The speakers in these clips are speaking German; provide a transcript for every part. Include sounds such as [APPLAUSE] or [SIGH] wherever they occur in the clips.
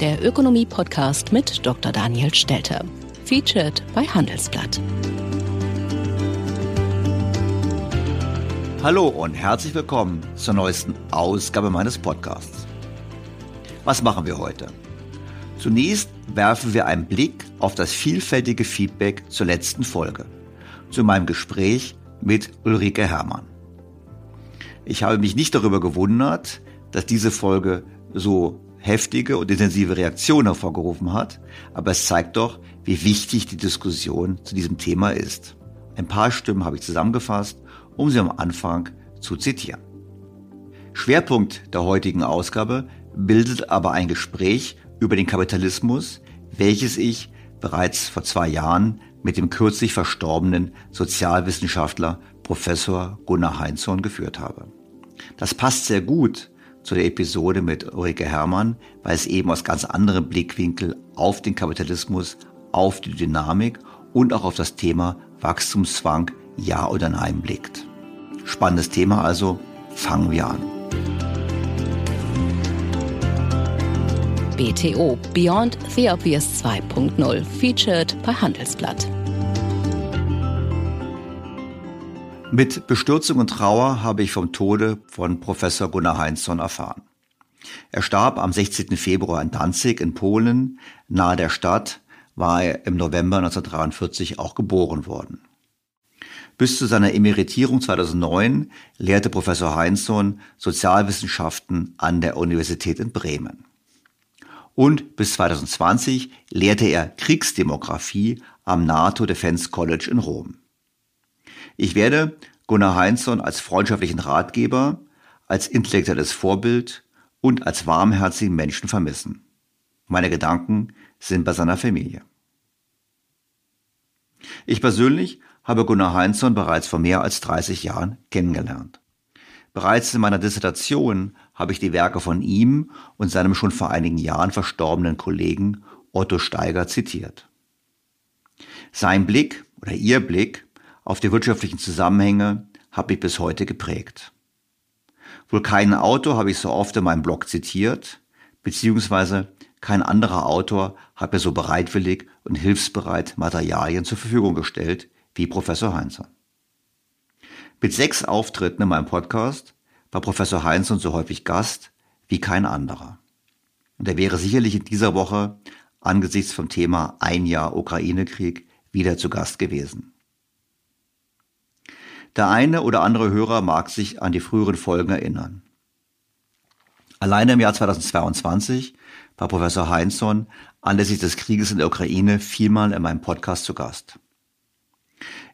der Ökonomie-Podcast mit Dr. Daniel Stelter. Featured bei Handelsblatt. Hallo und herzlich willkommen zur neuesten Ausgabe meines Podcasts. Was machen wir heute? Zunächst werfen wir einen Blick auf das vielfältige Feedback zur letzten Folge, zu meinem Gespräch mit Ulrike Herrmann. Ich habe mich nicht darüber gewundert, dass diese Folge so heftige und intensive Reaktionen hervorgerufen hat, aber es zeigt doch, wie wichtig die Diskussion zu diesem Thema ist. Ein paar Stimmen habe ich zusammengefasst, um sie am Anfang zu zitieren. Schwerpunkt der heutigen Ausgabe bildet aber ein Gespräch über den Kapitalismus, welches ich bereits vor zwei Jahren mit dem kürzlich verstorbenen Sozialwissenschaftler Professor Gunnar Heinzorn geführt habe. Das passt sehr gut zu der Episode mit Ulrike Herrmann, weil es eben aus ganz anderem Blickwinkel auf den Kapitalismus, auf die Dynamik und auch auf das Thema Wachstumszwang Ja oder Nein blickt. Spannendes Thema also, fangen wir an. BTO Beyond the Obvious 2.0 featured bei Handelsblatt. Mit Bestürzung und Trauer habe ich vom Tode von Professor Gunnar Heinzson erfahren. Er starb am 16. Februar in Danzig in Polen. Nahe der Stadt war er im November 1943 auch geboren worden. Bis zu seiner Emeritierung 2009 lehrte Professor Heinzson Sozialwissenschaften an der Universität in Bremen. Und bis 2020 lehrte er Kriegsdemografie am NATO Defense College in Rom. Ich werde Gunnar Heinzson als freundschaftlichen Ratgeber, als intellektuelles Vorbild und als warmherzigen Menschen vermissen. Meine Gedanken sind bei seiner Familie. Ich persönlich habe Gunnar Heinzson bereits vor mehr als 30 Jahren kennengelernt. Bereits in meiner Dissertation habe ich die Werke von ihm und seinem schon vor einigen Jahren verstorbenen Kollegen Otto Steiger zitiert. Sein Blick oder ihr Blick auf die wirtschaftlichen Zusammenhänge hat mich bis heute geprägt. Wohl keinen Autor habe ich so oft in meinem Blog zitiert, beziehungsweise kein anderer Autor hat mir so bereitwillig und hilfsbereit Materialien zur Verfügung gestellt wie Professor Heinzer. Mit sechs Auftritten in meinem Podcast war Professor Heinzson so häufig Gast wie kein anderer. Und er wäre sicherlich in dieser Woche angesichts vom Thema Ein Jahr Ukraine-Krieg wieder zu Gast gewesen. Der eine oder andere Hörer mag sich an die früheren Folgen erinnern. Alleine im Jahr 2022 war Professor Heinzson anlässlich des Krieges in der Ukraine viermal in meinem Podcast zu Gast.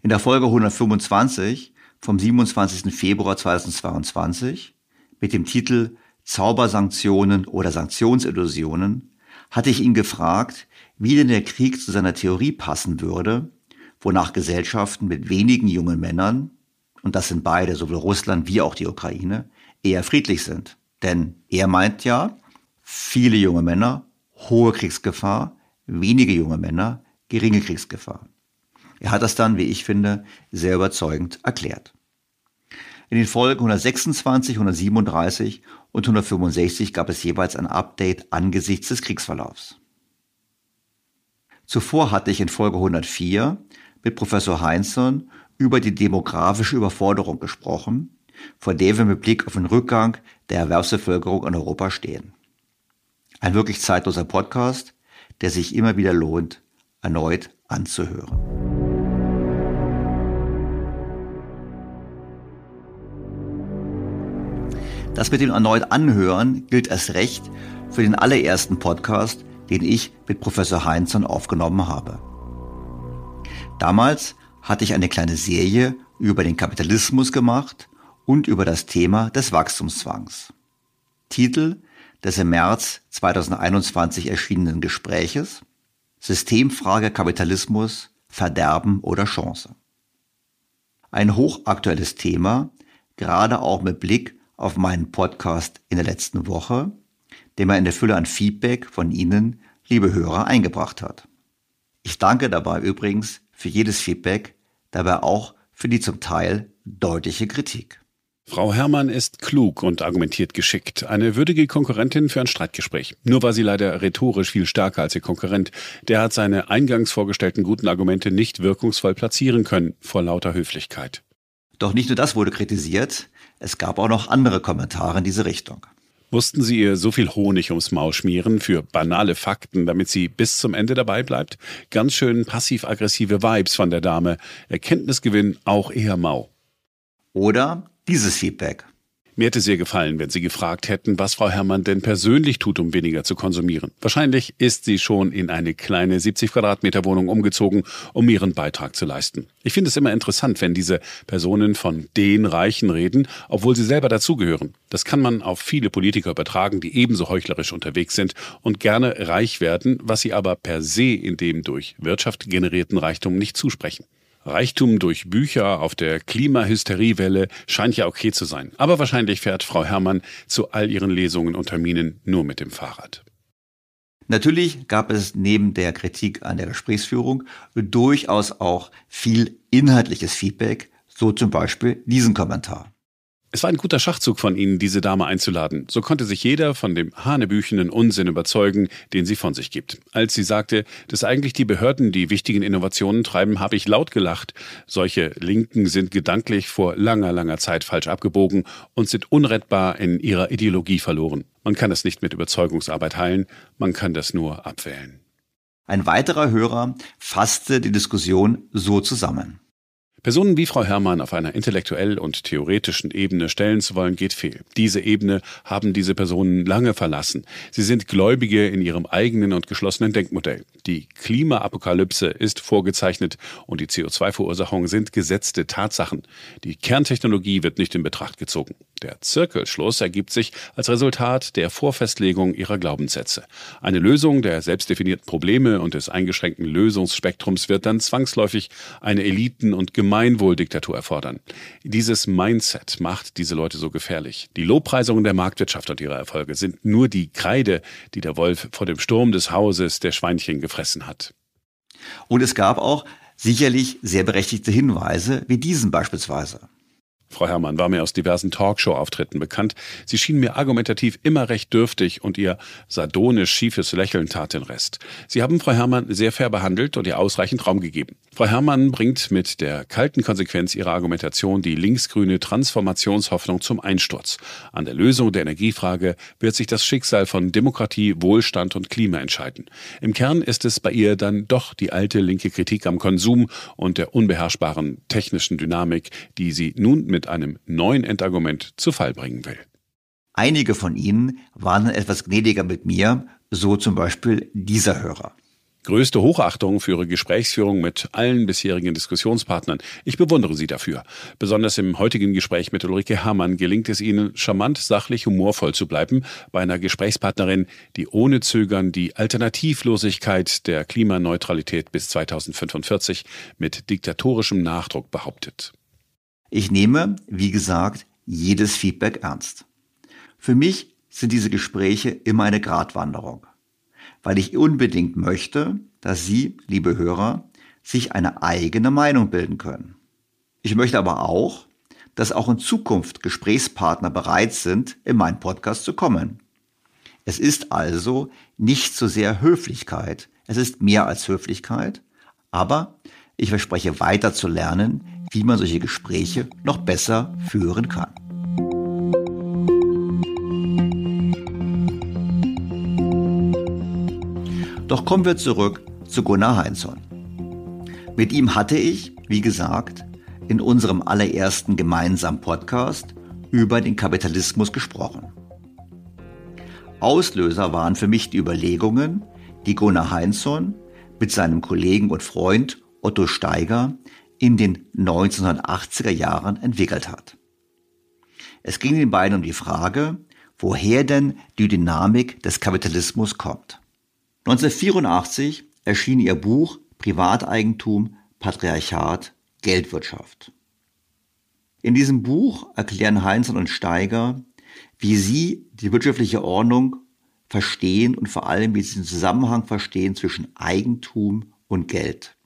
In der Folge 125 vom 27. Februar 2022 mit dem Titel Zaubersanktionen oder Sanktionsillusionen hatte ich ihn gefragt, wie denn der Krieg zu seiner Theorie passen würde, wonach Gesellschaften mit wenigen jungen Männern und das sind beide, sowohl Russland wie auch die Ukraine, eher friedlich sind. Denn er meint ja, viele junge Männer, hohe Kriegsgefahr, wenige junge Männer, geringe Kriegsgefahr. Er hat das dann, wie ich finde, sehr überzeugend erklärt. In den Folgen 126, 137 und 165 gab es jeweils ein Update angesichts des Kriegsverlaufs. Zuvor hatte ich in Folge 104 mit Professor Heinzson über die demografische Überforderung gesprochen, vor der wir mit Blick auf den Rückgang der Erwerbsbevölkerung in Europa stehen. Ein wirklich zeitloser Podcast, der sich immer wieder lohnt, erneut anzuhören. Das mit dem erneut Anhören gilt erst recht für den allerersten Podcast, den ich mit Professor Heinzson aufgenommen habe. Damals hatte ich eine kleine Serie über den Kapitalismus gemacht und über das Thema des Wachstumszwangs. Titel des im März 2021 erschienenen Gespräches Systemfrage Kapitalismus, Verderben oder Chance. Ein hochaktuelles Thema, gerade auch mit Blick auf meinen Podcast in der letzten Woche, der mir eine Fülle an Feedback von Ihnen, liebe Hörer, eingebracht hat. Ich danke dabei übrigens für jedes Feedback, dabei auch für die zum Teil deutliche Kritik. Frau Herrmann ist klug und argumentiert geschickt. Eine würdige Konkurrentin für ein Streitgespräch. Nur war sie leider rhetorisch viel stärker als ihr Konkurrent. Der hat seine eingangs vorgestellten guten Argumente nicht wirkungsvoll platzieren können, vor lauter Höflichkeit. Doch nicht nur das wurde kritisiert, es gab auch noch andere Kommentare in diese Richtung. Mussten Sie ihr so viel Honig ums Maul schmieren für banale Fakten, damit sie bis zum Ende dabei bleibt? Ganz schön passiv-aggressive Vibes von der Dame. Erkenntnisgewinn auch eher mau. Oder dieses Feedback. Mir hätte sehr gefallen, wenn Sie gefragt hätten, was Frau Herrmann denn persönlich tut, um weniger zu konsumieren. Wahrscheinlich ist sie schon in eine kleine 70 Quadratmeter Wohnung umgezogen, um ihren Beitrag zu leisten. Ich finde es immer interessant, wenn diese Personen von den Reichen reden, obwohl sie selber dazugehören. Das kann man auf viele Politiker übertragen, die ebenso heuchlerisch unterwegs sind und gerne reich werden, was sie aber per se in dem durch Wirtschaft generierten Reichtum nicht zusprechen. Reichtum durch Bücher auf der Klimahysteriewelle scheint ja okay zu sein. Aber wahrscheinlich fährt Frau Herrmann zu all ihren Lesungen und Terminen nur mit dem Fahrrad. Natürlich gab es neben der Kritik an der Gesprächsführung durchaus auch viel inhaltliches Feedback, so zum Beispiel diesen Kommentar. Es war ein guter Schachzug von Ihnen, diese Dame einzuladen. So konnte sich jeder von dem hanebüchenen Unsinn überzeugen, den sie von sich gibt. Als sie sagte, dass eigentlich die Behörden die wichtigen Innovationen treiben, habe ich laut gelacht. Solche Linken sind gedanklich vor langer, langer Zeit falsch abgebogen und sind unrettbar in ihrer Ideologie verloren. Man kann es nicht mit Überzeugungsarbeit heilen, man kann das nur abwählen. Ein weiterer Hörer fasste die Diskussion so zusammen. Personen wie Frau Herrmann auf einer intellektuell und theoretischen Ebene stellen zu wollen, geht fehl. Diese Ebene haben diese Personen lange verlassen. Sie sind Gläubige in ihrem eigenen und geschlossenen Denkmodell. Die Klimaapokalypse ist vorgezeichnet und die CO2-Verursachungen sind gesetzte Tatsachen. Die Kerntechnologie wird nicht in Betracht gezogen. Der Zirkelschluss ergibt sich als Resultat der Vorfestlegung ihrer Glaubenssätze. Eine Lösung der selbstdefinierten Probleme und des eingeschränkten Lösungsspektrums wird dann zwangsläufig eine Eliten- und Gemeinwohldiktatur erfordern. Dieses Mindset macht diese Leute so gefährlich. Die Lobpreisungen der Marktwirtschaft und ihre Erfolge sind nur die Kreide, die der Wolf vor dem Sturm des Hauses der Schweinchen gefressen hat. Und es gab auch sicherlich sehr berechtigte Hinweise, wie diesen beispielsweise. Frau Herrmann war mir aus diversen Talkshow-Auftritten bekannt. Sie schien mir argumentativ immer recht dürftig und ihr sardonisch schiefes Lächeln tat den Rest. Sie haben Frau Herrmann sehr fair behandelt und ihr ausreichend Raum gegeben. Frau Herrmann bringt mit der kalten Konsequenz ihrer Argumentation die linksgrüne Transformationshoffnung zum Einsturz. An der Lösung der Energiefrage wird sich das Schicksal von Demokratie, Wohlstand und Klima entscheiden. Im Kern ist es bei ihr dann doch die alte linke Kritik am Konsum und der unbeherrschbaren technischen Dynamik, die sie nun mit mit einem neuen Endargument zu Fall bringen will. Einige von Ihnen waren etwas gnädiger mit mir, so zum Beispiel dieser Hörer. Größte Hochachtung für Ihre Gesprächsführung mit allen bisherigen Diskussionspartnern. Ich bewundere Sie dafür. Besonders im heutigen Gespräch mit Ulrike Herrmann gelingt es Ihnen, charmant, sachlich, humorvoll zu bleiben bei einer Gesprächspartnerin, die ohne Zögern die Alternativlosigkeit der Klimaneutralität bis 2045 mit diktatorischem Nachdruck behauptet. Ich nehme, wie gesagt, jedes Feedback ernst. Für mich sind diese Gespräche immer eine Gratwanderung, weil ich unbedingt möchte, dass Sie, liebe Hörer, sich eine eigene Meinung bilden können. Ich möchte aber auch, dass auch in Zukunft Gesprächspartner bereit sind, in meinen Podcast zu kommen. Es ist also nicht so sehr Höflichkeit, es ist mehr als Höflichkeit, aber ich verspreche weiter zu lernen, wie man solche Gespräche noch besser führen kann. Doch kommen wir zurück zu Gunnar Heinzson. Mit ihm hatte ich, wie gesagt, in unserem allerersten gemeinsamen Podcast über den Kapitalismus gesprochen. Auslöser waren für mich die Überlegungen, die Gunnar Heinzson mit seinem Kollegen und Freund Otto Steiger in den 1980er Jahren entwickelt hat. Es ging den beiden um die Frage, woher denn die Dynamik des Kapitalismus kommt. 1984 erschien ihr Buch Privateigentum, Patriarchat, Geldwirtschaft. In diesem Buch erklären Heinzmann und Steiger, wie sie die wirtschaftliche Ordnung verstehen und vor allem, wie sie den Zusammenhang verstehen zwischen Eigentum und Geld.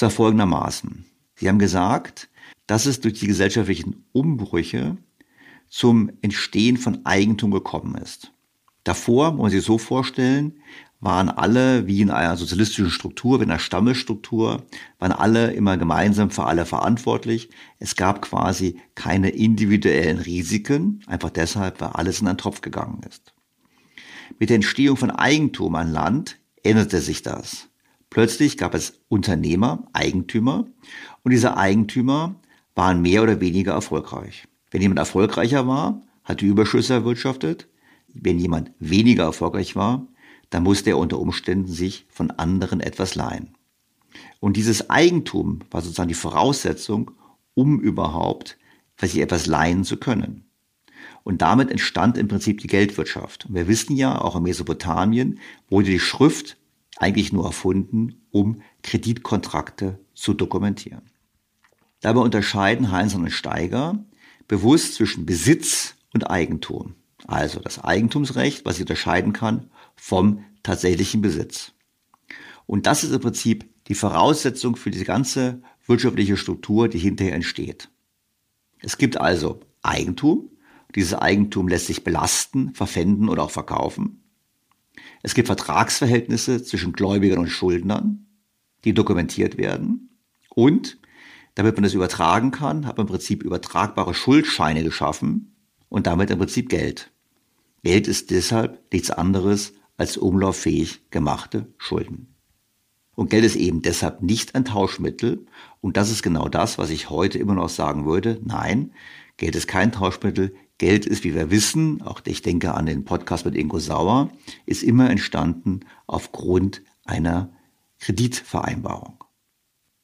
Zwar folgendermaßen. Sie haben gesagt, dass es durch die gesellschaftlichen Umbrüche zum Entstehen von Eigentum gekommen ist. Davor, muss man sich so vorstellen, waren alle wie in einer sozialistischen Struktur, wie in einer Stammesstruktur, waren alle immer gemeinsam für alle verantwortlich. Es gab quasi keine individuellen Risiken, einfach deshalb, weil alles in einen Tropf gegangen ist. Mit der Entstehung von Eigentum an Land änderte sich das. Plötzlich gab es Unternehmer, Eigentümer und diese Eigentümer waren mehr oder weniger erfolgreich. Wenn jemand erfolgreicher war, hat die Überschüsse erwirtschaftet. Wenn jemand weniger erfolgreich war, dann musste er unter Umständen sich von anderen etwas leihen. Und dieses Eigentum war sozusagen die Voraussetzung, um überhaupt sich etwas leihen zu können. Und damit entstand im Prinzip die Geldwirtschaft. Und wir wissen ja, auch in Mesopotamien wurde die Schrift eigentlich nur erfunden, um Kreditkontrakte zu dokumentieren. Dabei unterscheiden Heinz und Steiger bewusst zwischen Besitz und Eigentum. Also das Eigentumsrecht, was sie unterscheiden kann vom tatsächlichen Besitz. Und das ist im Prinzip die Voraussetzung für diese ganze wirtschaftliche Struktur, die hinterher entsteht. Es gibt also Eigentum. Dieses Eigentum lässt sich belasten, verpfänden oder auch verkaufen. Es gibt Vertragsverhältnisse zwischen Gläubigern und Schuldnern, die dokumentiert werden. Und damit man das übertragen kann, hat man im Prinzip übertragbare Schuldscheine geschaffen und damit im Prinzip Geld. Geld ist deshalb nichts anderes als umlauffähig gemachte Schulden. Und Geld ist eben deshalb nicht ein Tauschmittel. Und das ist genau das, was ich heute immer noch sagen würde. Nein, Geld ist kein Tauschmittel. Geld ist, wie wir wissen, auch ich denke an den Podcast mit Ingo Sauer, ist immer entstanden aufgrund einer Kreditvereinbarung.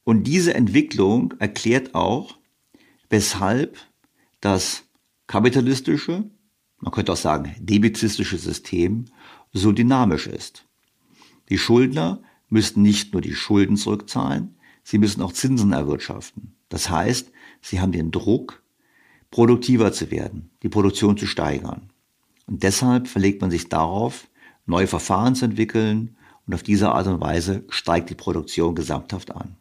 Und diese Entwicklung erklärt auch, weshalb das kapitalistische, man könnte auch sagen debizistische System so dynamisch ist. Die Schuldner müssen nicht nur die Schulden zurückzahlen, sie müssen auch Zinsen erwirtschaften. Das heißt, sie haben den Druck, produktiver zu werden, die Produktion zu steigern. Und deshalb verlegt man sich darauf, neue Verfahren zu entwickeln und auf diese Art und Weise steigt die Produktion gesamthaft an.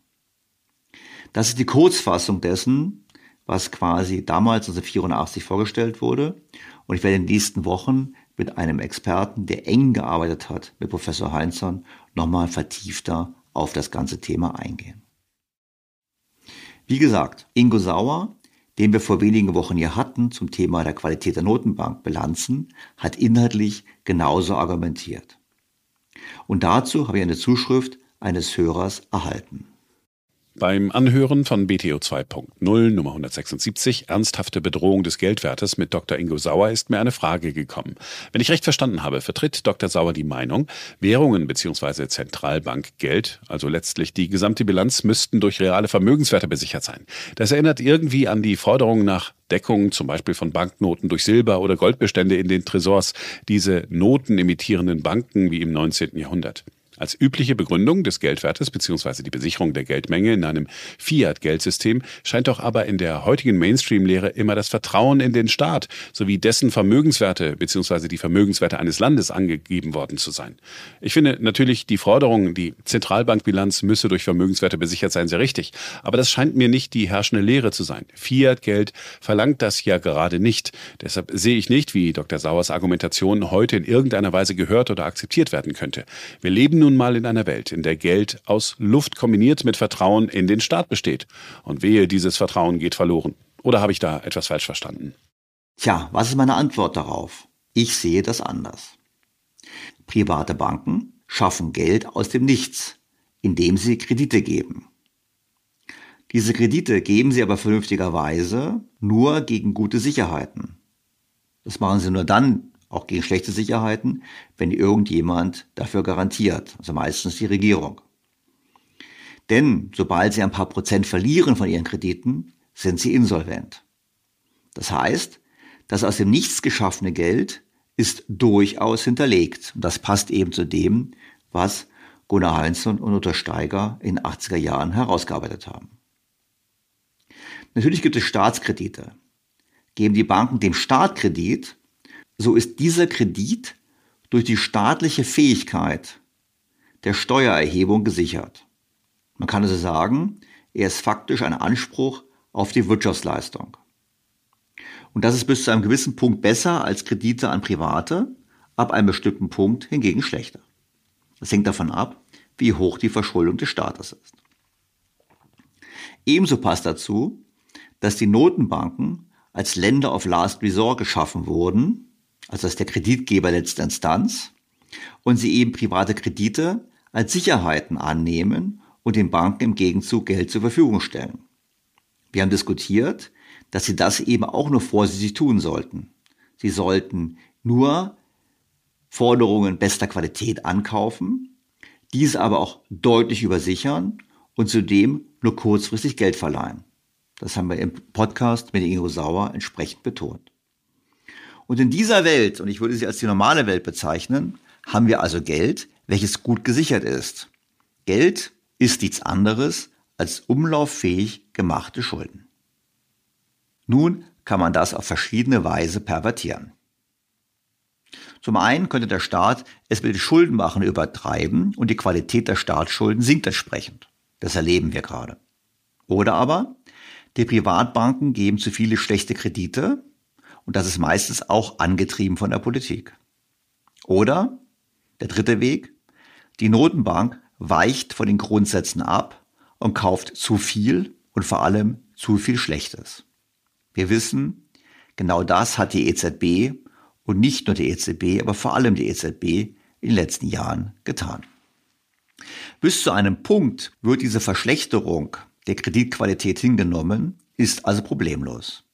Das ist die Kurzfassung dessen, was quasi damals 1984 vorgestellt wurde. Und ich werde in den nächsten Wochen mit einem Experten, der eng gearbeitet hat, mit Professor Heinzson, nochmal vertiefter auf das ganze Thema eingehen. Wie gesagt, Ingo Sauer, den wir vor wenigen Wochen hier hatten zum Thema der Qualität der Notenbankbilanzen, hat inhaltlich genauso argumentiert. Und dazu habe ich eine Zuschrift eines Hörers erhalten. Beim Anhören von BTO 2.0 Nummer 176 Ernsthafte Bedrohung des Geldwertes mit Dr. Ingo Sauer ist mir eine Frage gekommen. Wenn ich recht verstanden habe, vertritt Dr. Sauer die Meinung, Währungen bzw. Zentralbankgeld, also letztlich die gesamte Bilanz, müssten durch reale Vermögenswerte besichert sein. Das erinnert irgendwie an die Forderung nach Deckung zum Beispiel von Banknoten durch Silber- oder Goldbestände in den Tresors, diese Noten emittierenden Banken wie im 19. Jahrhundert. Als übliche Begründung des Geldwertes bzw. die Besicherung der Geldmenge in einem Fiat-Geldsystem scheint doch aber in der heutigen Mainstream-Lehre immer das Vertrauen in den Staat sowie dessen Vermögenswerte bzw. die Vermögenswerte eines Landes angegeben worden zu sein. Ich finde natürlich die Forderung, die Zentralbankbilanz müsse durch Vermögenswerte besichert sein, sehr richtig. Aber das scheint mir nicht die herrschende Lehre zu sein. Fiat-Geld verlangt das ja gerade nicht. Deshalb sehe ich nicht, wie Dr. Sauers Argumentation heute in irgendeiner Weise gehört oder akzeptiert werden könnte. Wir leben nun mal in einer Welt, in der Geld aus Luft kombiniert mit Vertrauen in den Staat besteht. Und wehe, dieses Vertrauen geht verloren. Oder habe ich da etwas falsch verstanden? Tja, was ist meine Antwort darauf? Ich sehe das anders. Private Banken schaffen Geld aus dem Nichts, indem sie Kredite geben. Diese Kredite geben sie aber vernünftigerweise nur gegen gute Sicherheiten. Das machen sie nur dann, auch gegen schlechte Sicherheiten, wenn irgendjemand dafür garantiert, also meistens die Regierung. Denn sobald sie ein paar Prozent verlieren von ihren Krediten, sind sie insolvent. Das heißt, das aus dem Nichts geschaffene Geld ist durchaus hinterlegt. Und das passt eben zu dem, was Gunnar Heinzson und Utter Steiger in den 80er Jahren herausgearbeitet haben. Natürlich gibt es Staatskredite. Geben die Banken dem Staat Kredit, so ist dieser Kredit durch die staatliche Fähigkeit der Steuererhebung gesichert. Man kann also sagen, er ist faktisch ein Anspruch auf die Wirtschaftsleistung. Und das ist bis zu einem gewissen Punkt besser als Kredite an Private, ab einem bestimmten Punkt hingegen schlechter. Das hängt davon ab, wie hoch die Verschuldung des Staates ist. Ebenso passt dazu, dass die Notenbanken als Länder of Last Resort geschaffen wurden, also als der Kreditgeber letzter Instanz, und sie eben private Kredite als Sicherheiten annehmen und den Banken im Gegenzug Geld zur Verfügung stellen. Wir haben diskutiert, dass sie das eben auch nur vorsichtig tun sollten. Sie sollten nur Forderungen bester Qualität ankaufen, diese aber auch deutlich übersichern und zudem nur kurzfristig Geld verleihen. Das haben wir im Podcast mit Ingo Sauer entsprechend betont. Und in dieser Welt, und ich würde sie als die normale Welt bezeichnen, haben wir also Geld, welches gut gesichert ist. Geld ist nichts anderes als umlauffähig gemachte Schulden. Nun kann man das auf verschiedene Weise pervertieren. Zum einen könnte der Staat es mit den Schuldenmachen übertreiben und die Qualität der Staatsschulden sinkt entsprechend. Das erleben wir gerade. Oder aber die Privatbanken geben zu viele schlechte Kredite und das ist meistens auch angetrieben von der Politik. Oder der dritte Weg, die Notenbank weicht von den Grundsätzen ab und kauft zu viel und vor allem zu viel Schlechtes. Wir wissen, genau das hat die EZB und nicht nur die EZB, aber vor allem die EZB in den letzten Jahren getan. Bis zu einem Punkt wird diese Verschlechterung der Kreditqualität hingenommen, ist also problemlos.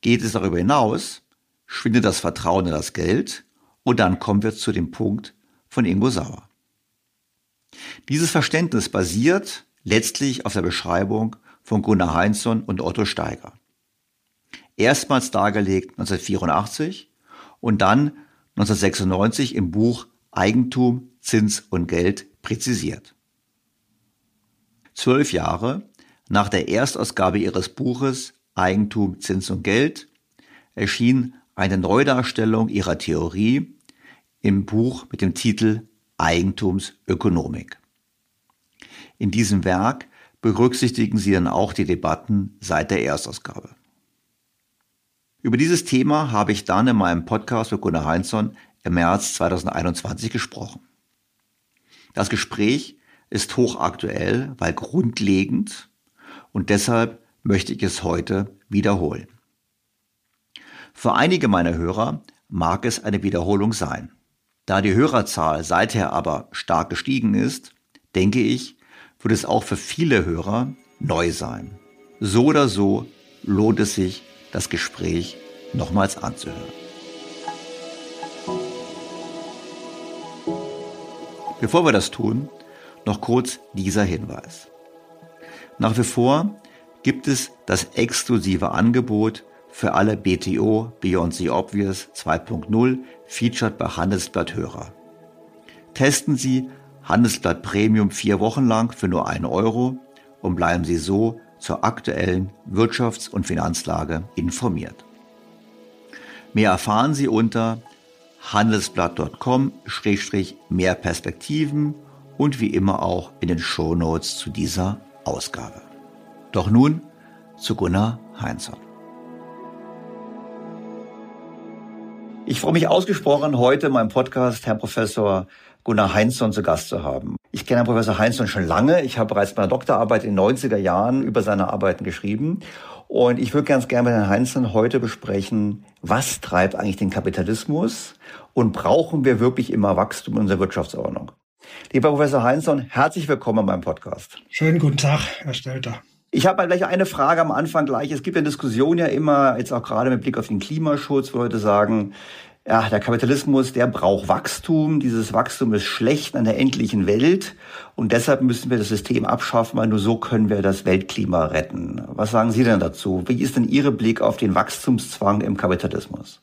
Geht es darüber hinaus, schwindet das Vertrauen in das Geld und dann kommen wir zu dem Punkt von Ingo Sauer. Dieses Verständnis basiert letztlich auf der Beschreibung von Gunnar Heinzson und Otto Steiger. erstmals dargelegt 1984 und dann 1996 im Buch Eigentum, Zins und Geld präzisiert. Zwölf Jahre nach der Erstausgabe ihres Buches Eigentum, Zins und Geld erschien eine Neudarstellung ihrer Theorie im Buch mit dem Titel Eigentumsökonomik. In diesem Werk berücksichtigen sie dann auch die Debatten seit der Erstausgabe. Über dieses Thema habe ich dann in meinem Podcast mit Gunnar Heinzson im März 2021 gesprochen. Das Gespräch ist hochaktuell, weil grundlegend und deshalb möchte ich es heute wiederholen. Für einige meiner Hörer mag es eine Wiederholung sein. Da die Hörerzahl seither aber stark gestiegen ist, denke ich, wird es auch für viele Hörer neu sein. So oder so lohnt es sich, das Gespräch nochmals anzuhören. Bevor wir das tun, noch kurz dieser Hinweis. Nach wie vor gibt es das exklusive Angebot für alle BTO Beyond the Obvious 2.0 featured bei Handelsblatt Hörer. Testen Sie Handelsblatt Premium vier Wochen lang für nur einen Euro und bleiben Sie so zur aktuellen Wirtschafts- und Finanzlage informiert. Mehr erfahren Sie unter handelsblatt.com-mehr Perspektiven und wie immer auch in den Shownotes zu dieser Ausgabe. Doch nun zu Gunnar Heinzson. Ich freue mich ausgesprochen, heute in meinem Podcast Herrn Professor Gunnar Heinzson zu Gast zu haben. Ich kenne Herrn Professor Heinzson schon lange. Ich habe bereits meine Doktorarbeit in den 90er Jahren über seine Arbeiten geschrieben. Und ich würde ganz gerne mit Herrn Heinzson heute besprechen, was treibt eigentlich den Kapitalismus und brauchen wir wirklich immer Wachstum in unserer Wirtschaftsordnung? Lieber Professor Heinzson, herzlich willkommen in meinem Podcast. Schönen guten Tag, Herr Stelter. Ich habe gleich eine Frage am Anfang gleich. Es gibt ja Diskussionen ja immer, jetzt auch gerade mit Blick auf den Klimaschutz, wo Leute sagen, ja, der Kapitalismus, der braucht Wachstum. Dieses Wachstum ist schlecht an der endlichen Welt. Und deshalb müssen wir das System abschaffen, weil nur so können wir das Weltklima retten. Was sagen Sie denn dazu? Wie ist denn Ihr Blick auf den Wachstumszwang im Kapitalismus?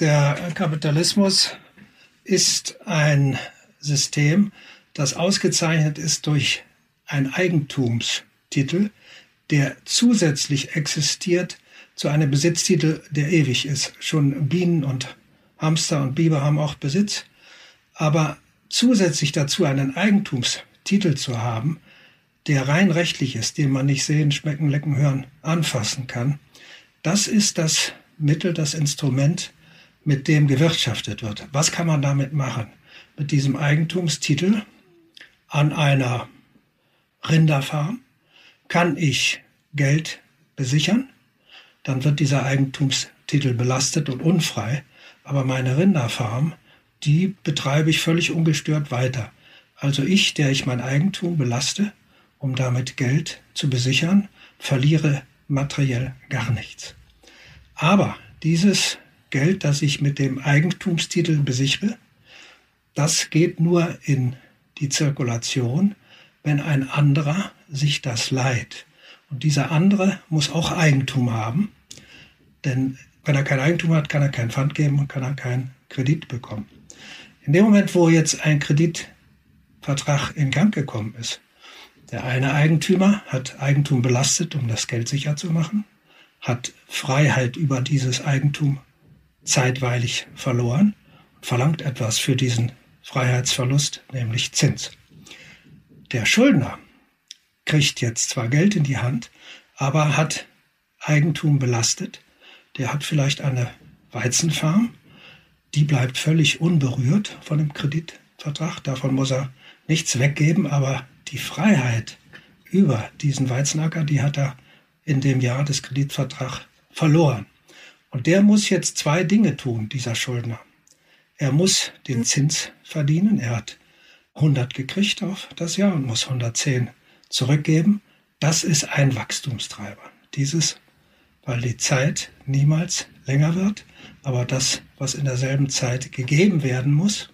Der Kapitalismus ist ein System, das ausgezeichnet ist durch ein Eigentumstitel, der zusätzlich existiert zu einem Besitztitel, der ewig ist. Schon Bienen und Hamster und Biber haben auch Besitz. Aber zusätzlich dazu einen Eigentumstitel zu haben, der rein rechtlich ist, den man nicht sehen, schmecken, lecken, hören, anfassen kann, das ist das Mittel, das Instrument, mit dem gewirtschaftet wird. Was kann man damit machen? Mit diesem Eigentumstitel an einer Rinderfarm kann ich Geld besichern dann wird dieser Eigentumstitel belastet und unfrei. Aber meine Rinderfarm, die betreibe ich völlig ungestört weiter. Also ich, der ich mein Eigentum belaste, um damit Geld zu besichern, verliere materiell gar nichts. Aber dieses Geld, das ich mit dem Eigentumstitel besichere, das geht nur in die Zirkulation, wenn ein anderer sich das leiht. Und dieser andere muss auch Eigentum haben, denn wenn er kein Eigentum hat, kann er kein Pfand geben und kann er keinen Kredit bekommen. In dem Moment, wo jetzt ein Kreditvertrag in Gang gekommen ist, der eine Eigentümer hat Eigentum belastet, um das Geld sicher zu machen, hat Freiheit über dieses Eigentum zeitweilig verloren und verlangt etwas für diesen Freiheitsverlust, nämlich Zins. Der Schuldner kriegt jetzt zwar Geld in die Hand, aber hat Eigentum belastet. Der hat vielleicht eine Weizenfarm, die bleibt völlig unberührt von dem Kreditvertrag. Davon muss er nichts weggeben, aber die Freiheit über diesen Weizenacker, die hat er in dem Jahr des Kreditvertrags verloren. Und der muss jetzt zwei Dinge tun, dieser Schuldner. Er muss den Zins verdienen. Er hat 100 gekriegt auf das Jahr und muss 110 zurückgeben, das ist ein Wachstumstreiber. Dieses, weil die Zeit niemals länger wird, aber das, was in derselben Zeit gegeben werden muss,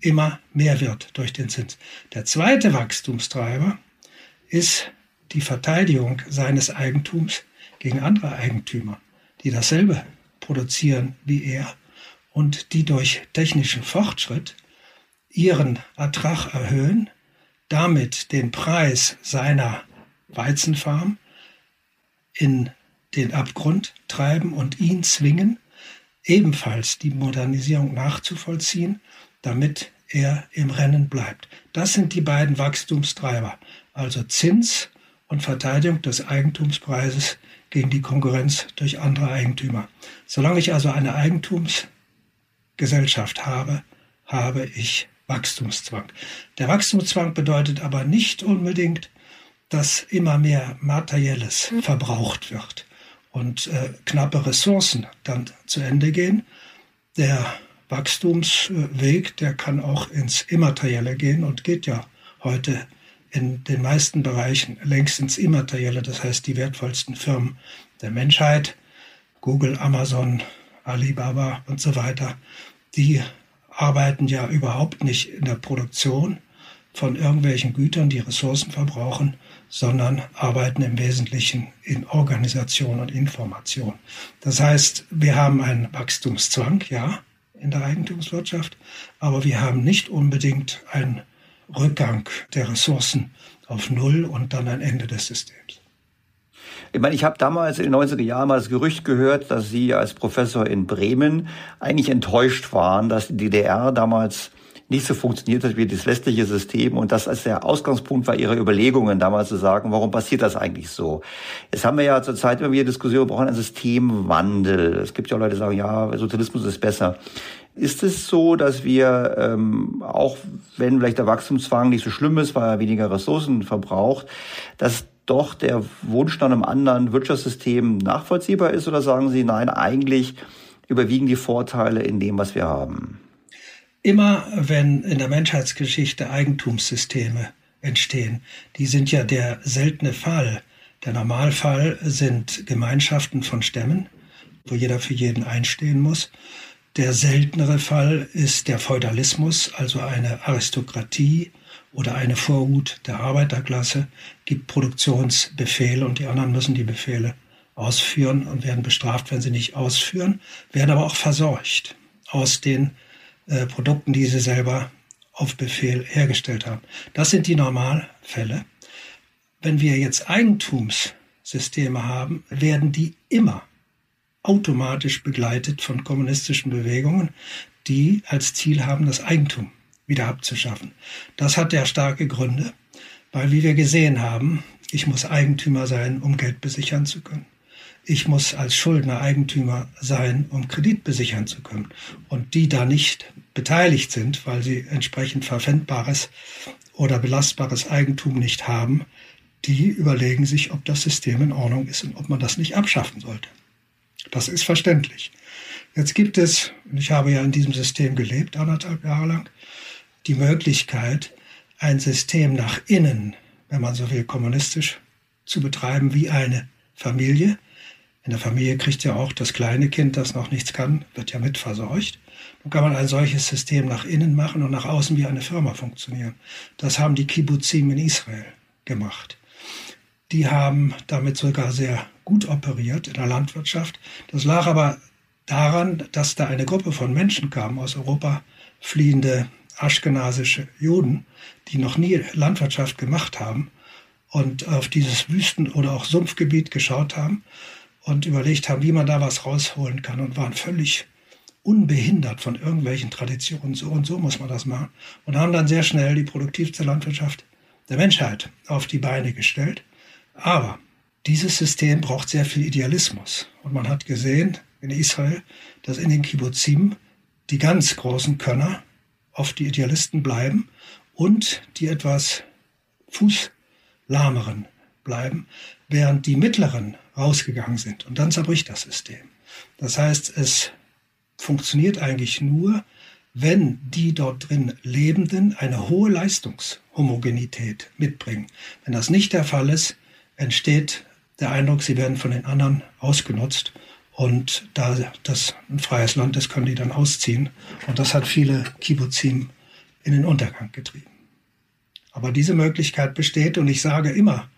immer mehr wird durch den Zins. Der zweite Wachstumstreiber ist die Verteidigung seines Eigentums gegen andere Eigentümer, die dasselbe produzieren wie er und die durch technischen Fortschritt ihren Ertrag erhöhen, damit den Preis seiner Weizenfarm in den Abgrund treiben und ihn zwingen, ebenfalls die Modernisierung nachzuvollziehen, damit er im Rennen bleibt. Das sind die beiden Wachstumstreiber, also Zins und Verteidigung des Eigentumspreises gegen die Konkurrenz durch andere Eigentümer. Solange ich also eine Eigentumsgesellschaft habe, habe ich Wachstumszwang. Der Wachstumszwang bedeutet aber nicht unbedingt, dass immer mehr Materielles verbraucht wird und äh, knappe Ressourcen dann zu Ende gehen. Der Wachstumsweg, der kann auch ins Immaterielle gehen und geht ja heute in den meisten Bereichen längst ins Immaterielle, das heißt die wertvollsten Firmen der Menschheit, Google, Amazon, Alibaba und so weiter, die arbeiten ja überhaupt nicht in der Produktion von irgendwelchen Gütern, die Ressourcen verbrauchen, sondern arbeiten im Wesentlichen in Organisation und Information. Das heißt, wir haben einen Wachstumszwang, ja, in der Eigentumswirtschaft, aber wir haben nicht unbedingt einen Rückgang der Ressourcen auf Null und dann ein Ende des Systems. Ich meine, ich habe damals in den 90er Jahren mal das Gerücht gehört, dass Sie als Professor in Bremen eigentlich enttäuscht waren, dass die DDR damals nicht so funktioniert hat wie das westliche System und das als der Ausgangspunkt war ihrer Überlegungen damals zu sagen, warum passiert das eigentlich so? Jetzt haben wir ja zurzeit immer wieder Diskussionen, wir brauchen einen Systemwandel. Es gibt ja Leute, die sagen, ja, Sozialismus ist besser. Ist es so, dass wir, ähm, auch wenn vielleicht der Wachstumszwang nicht so schlimm ist, weil er weniger Ressourcen verbraucht, dass doch der Wunsch nach einem anderen Wirtschaftssystem nachvollziehbar ist? Oder sagen Sie, nein, eigentlich überwiegen die Vorteile in dem, was wir haben? Immer wenn in der Menschheitsgeschichte Eigentumssysteme entstehen, die sind ja der seltene Fall. Der Normalfall sind Gemeinschaften von Stämmen, wo jeder für jeden einstehen muss. Der seltenere Fall ist der Feudalismus, also eine Aristokratie oder eine Vorhut der Arbeiterklasse, gibt Produktionsbefehle und die anderen müssen die Befehle ausführen und werden bestraft, wenn sie nicht ausführen, werden aber auch versorgt aus den äh, Produkten, die sie selber auf Befehl hergestellt haben. Das sind die Normalfälle. Wenn wir jetzt Eigentumssysteme haben, werden die immer automatisch begleitet von kommunistischen Bewegungen, die als Ziel haben, das Eigentum wieder abzuschaffen. Das hat ja starke Gründe, weil, wie wir gesehen haben, ich muss Eigentümer sein, um Geld besichern zu können ich muss als Schuldner Eigentümer sein, um Kredit besichern zu können. Und die da nicht beteiligt sind, weil sie entsprechend verpfändbares oder belastbares Eigentum nicht haben, die überlegen sich, ob das System in Ordnung ist und ob man das nicht abschaffen sollte. Das ist verständlich. Jetzt gibt es, und ich habe ja in diesem System gelebt, anderthalb Jahre lang, die Möglichkeit, ein System nach innen, wenn man so will, kommunistisch zu betreiben, wie eine Familie, in der Familie kriegt ja auch das kleine Kind, das noch nichts kann, wird ja mitversorgt. Nun kann man ein solches System nach innen machen und nach außen wie eine Firma funktionieren. Das haben die Kibbutzim in Israel gemacht. Die haben damit sogar sehr gut operiert in der Landwirtschaft. Das lag aber daran, dass da eine Gruppe von Menschen kam aus Europa, fliehende aschkenasische Juden, die noch nie Landwirtschaft gemacht haben und auf dieses Wüsten- oder auch Sumpfgebiet geschaut haben und überlegt haben, wie man da was rausholen kann und waren völlig unbehindert von irgendwelchen Traditionen. So und so muss man das machen. Und haben dann sehr schnell die produktivste Landwirtschaft der Menschheit auf die Beine gestellt. Aber dieses System braucht sehr viel Idealismus. Und man hat gesehen in Israel, dass in den Kibbutzim die ganz großen Könner oft die Idealisten bleiben und die etwas fußlahmeren bleiben, während die mittleren rausgegangen sind. Und dann zerbricht das System. Das heißt, es funktioniert eigentlich nur, wenn die dort drin Lebenden eine hohe Leistungshomogenität mitbringen. Wenn das nicht der Fall ist, entsteht der Eindruck, sie werden von den anderen ausgenutzt. Und da das ein freies Land ist, können die dann ausziehen. Und das hat viele Kibbutzim in den Untergang getrieben. Aber diese Möglichkeit besteht und ich sage immer,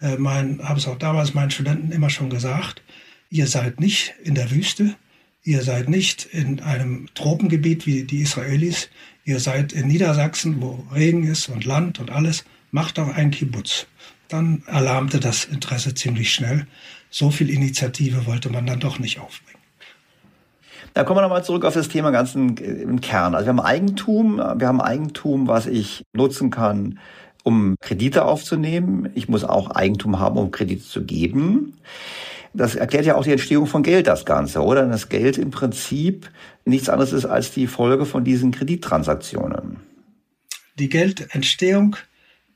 äh, habe es auch damals meinen Studenten immer schon gesagt, ihr seid nicht in der Wüste, ihr seid nicht in einem Tropengebiet wie die Israelis, ihr seid in Niedersachsen, wo Regen ist und Land und alles, macht doch ein Kibbutz. Dann erlahmte das Interesse ziemlich schnell. So viel Initiative wollte man dann doch nicht aufbringen. Da kommen wir nochmal zurück auf das Thema ganzen im Kern. Also wir haben Eigentum, wir haben Eigentum, was ich nutzen kann, um Kredite aufzunehmen. Ich muss auch Eigentum haben, um Kredite zu geben. Das erklärt ja auch die Entstehung von Geld, das Ganze, oder? Das Geld im Prinzip nichts anderes ist als die Folge von diesen Kredittransaktionen. Die Geldentstehung,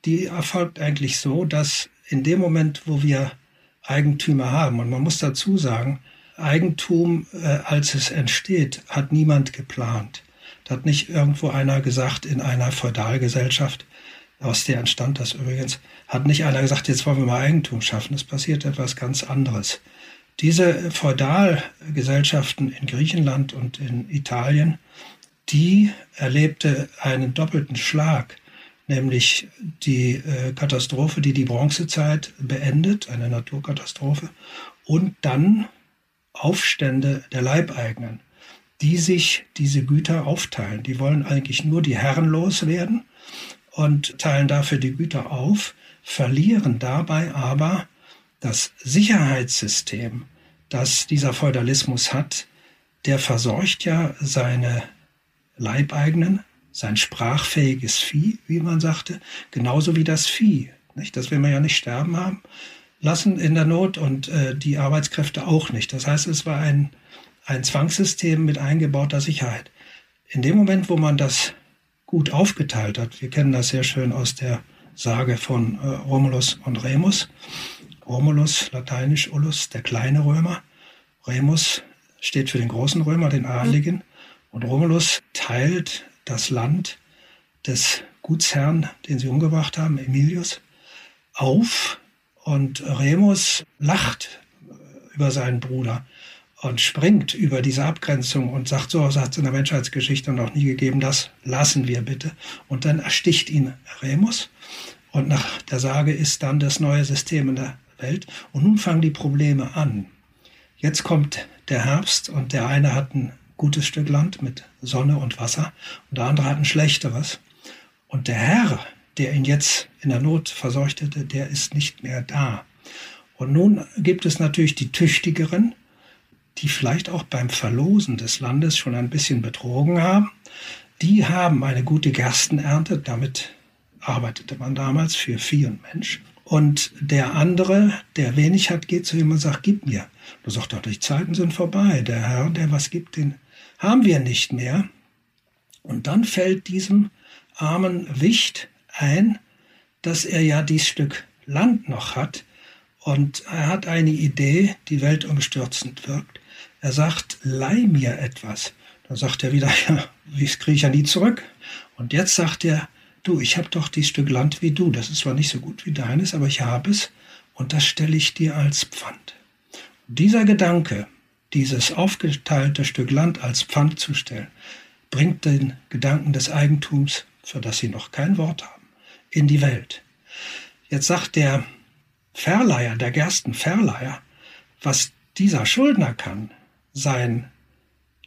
die erfolgt eigentlich so, dass in dem Moment, wo wir Eigentümer haben, und man muss dazu sagen, Eigentum, äh, als es entsteht, hat niemand geplant. Da hat nicht irgendwo einer gesagt in einer Feudalgesellschaft, aus der entstand das übrigens, hat nicht einer gesagt, jetzt wollen wir mal Eigentum schaffen. Es passiert etwas ganz anderes. Diese Feudalgesellschaften in Griechenland und in Italien, die erlebte einen doppelten Schlag, nämlich die äh, Katastrophe, die die Bronzezeit beendet, eine Naturkatastrophe, und dann Aufstände der Leibeigenen, die sich diese Güter aufteilen. Die wollen eigentlich nur die Herren loswerden und teilen dafür die Güter auf, verlieren dabei aber das Sicherheitssystem, das dieser Feudalismus hat, der versorgt ja seine Leibeigenen, sein sprachfähiges Vieh, wie man sagte, genauso wie das Vieh. Nicht? Das will man ja nicht sterben haben lassen in der Not und äh, die Arbeitskräfte auch nicht. Das heißt, es war ein, ein Zwangssystem mit eingebauter Sicherheit. In dem Moment, wo man das gut aufgeteilt hat. Wir kennen das sehr schön aus der Sage von äh, Romulus und Remus. Romulus, lateinisch Ullus, der kleine Römer. Remus steht für den großen Römer, den Adligen. Und Romulus teilt das Land des Gutsherrn, den sie umgebracht haben, Emilius, auf. Und Remus lacht über seinen Bruder und springt über diese Abgrenzung und sagt, so hat es in der Menschheitsgeschichte noch nie gegeben, das lassen wir bitte. Und dann ersticht ihn Remus. Und nach der Sage ist dann das neue System in der Welt. Und nun fangen die Probleme an. Jetzt kommt der Herbst und der eine hat ein gutes Stück Land mit Sonne und Wasser und der andere hat ein schlechteres. Und der Herr, der ihn jetzt in der Not verseuchtete, der ist nicht mehr da. Und nun gibt es natürlich die Tüchtigeren, die vielleicht auch beim Verlosen des Landes schon ein bisschen betrogen haben. Die haben eine gute Gerstenernte, damit arbeitete man damals für Vieh und Mensch. Und der andere, der wenig hat, geht zu ihm und sagt, gib mir. Du sagst doch, die Zeiten sind vorbei. Der Herr, der was gibt, den haben wir nicht mehr. Und dann fällt diesem armen Wicht ein, dass er ja dieses Stück Land noch hat. Und er hat eine Idee, die weltumstürzend wirkt. Er sagt, leih mir etwas. Dann sagt er wieder, [LAUGHS] ja, das kriege ich ja nie zurück. Und jetzt sagt er, du, ich habe doch dieses Stück Land wie du. Das ist zwar nicht so gut wie deines, aber ich habe es und das stelle ich dir als Pfand. Und dieser Gedanke, dieses aufgeteilte Stück Land als Pfand zu stellen, bringt den Gedanken des Eigentums, für das sie noch kein Wort haben, in die Welt. Jetzt sagt der Verleiher, der Gerstenverleiher, was dieser Schuldner kann, sein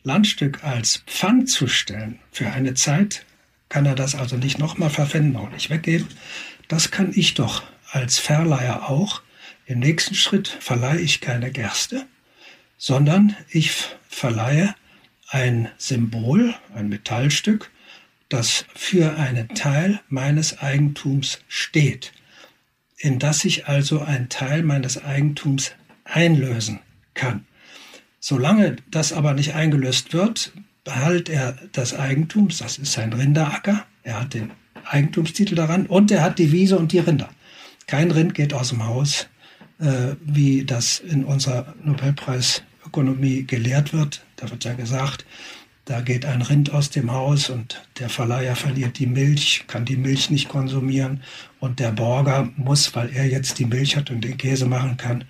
Landstück als Pfand zu stellen, für eine Zeit kann er das also nicht nochmal verpfänden, auch nicht weggeben. Das kann ich doch als Verleiher auch. Im nächsten Schritt verleihe ich keine Gerste, sondern ich verleihe ein Symbol, ein Metallstück, das für einen Teil meines Eigentums steht, in das ich also einen Teil meines Eigentums einlösen kann. Solange das aber nicht eingelöst wird, behält er das Eigentum, das ist sein Rinderacker, er hat den Eigentumstitel daran und er hat die Wiese und die Rinder. Kein Rind geht aus dem Haus, äh, wie das in unserer Nobelpreisökonomie gelehrt wird. Da wird ja gesagt, da geht ein Rind aus dem Haus und der Verleiher verliert die Milch, kann die Milch nicht konsumieren und der Borger muss, weil er jetzt die Milch hat und den Käse machen kann,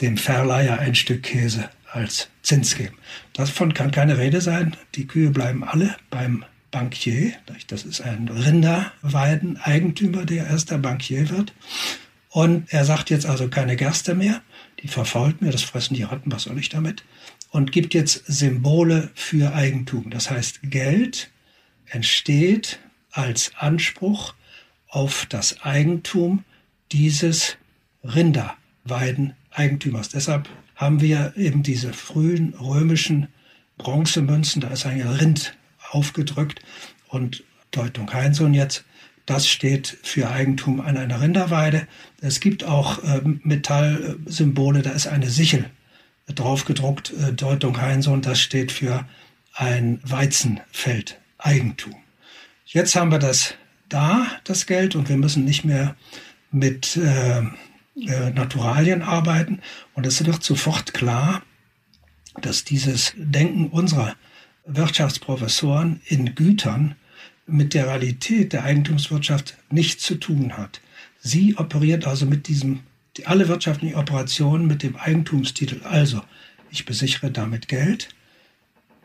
dem Verleiher ein Stück Käse als Zins geben. Davon kann keine Rede sein. Die Kühe bleiben alle beim Bankier. Das ist ein Rinderweiden-Eigentümer, der erster Bankier wird. Und er sagt jetzt also keine Gerste mehr, die verfault mir, das fressen die Ratten, was soll ich damit? Und gibt jetzt Symbole für Eigentum. Das heißt, Geld entsteht als Anspruch auf das Eigentum dieses Rinderweideneigentümers. Deshalb haben wir eben diese frühen römischen Bronzemünzen, da ist ein Rind aufgedrückt und Deutung Heinsohn jetzt, das steht für Eigentum an einer Rinderweide. Es gibt auch äh, Metallsymbole, da ist eine Sichel draufgedruckt, äh, Deutung Heinsohn, das steht für ein Weizenfeld, Eigentum. Jetzt haben wir das da, das Geld, und wir müssen nicht mehr mit äh, äh, Naturalien arbeiten. Und es wird sofort klar, dass dieses Denken unserer Wirtschaftsprofessoren in Gütern mit der Realität der Eigentumswirtschaft nichts zu tun hat. Sie operiert also mit diesem, alle wirtschaftlichen Operationen mit dem Eigentumstitel. Also, ich besichere damit Geld,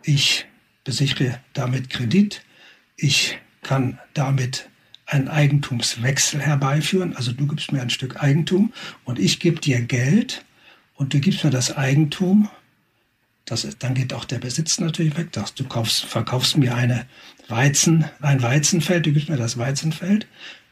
ich besichere damit Kredit, ich kann damit einen Eigentumswechsel herbeiführen. Also du gibst mir ein Stück Eigentum und ich gebe dir Geld und du gibst mir das Eigentum. Das dann geht auch der Besitz natürlich weg. Du kaufst, verkaufst mir eine Weizen, ein Weizenfeld, du gibst mir das Weizenfeld,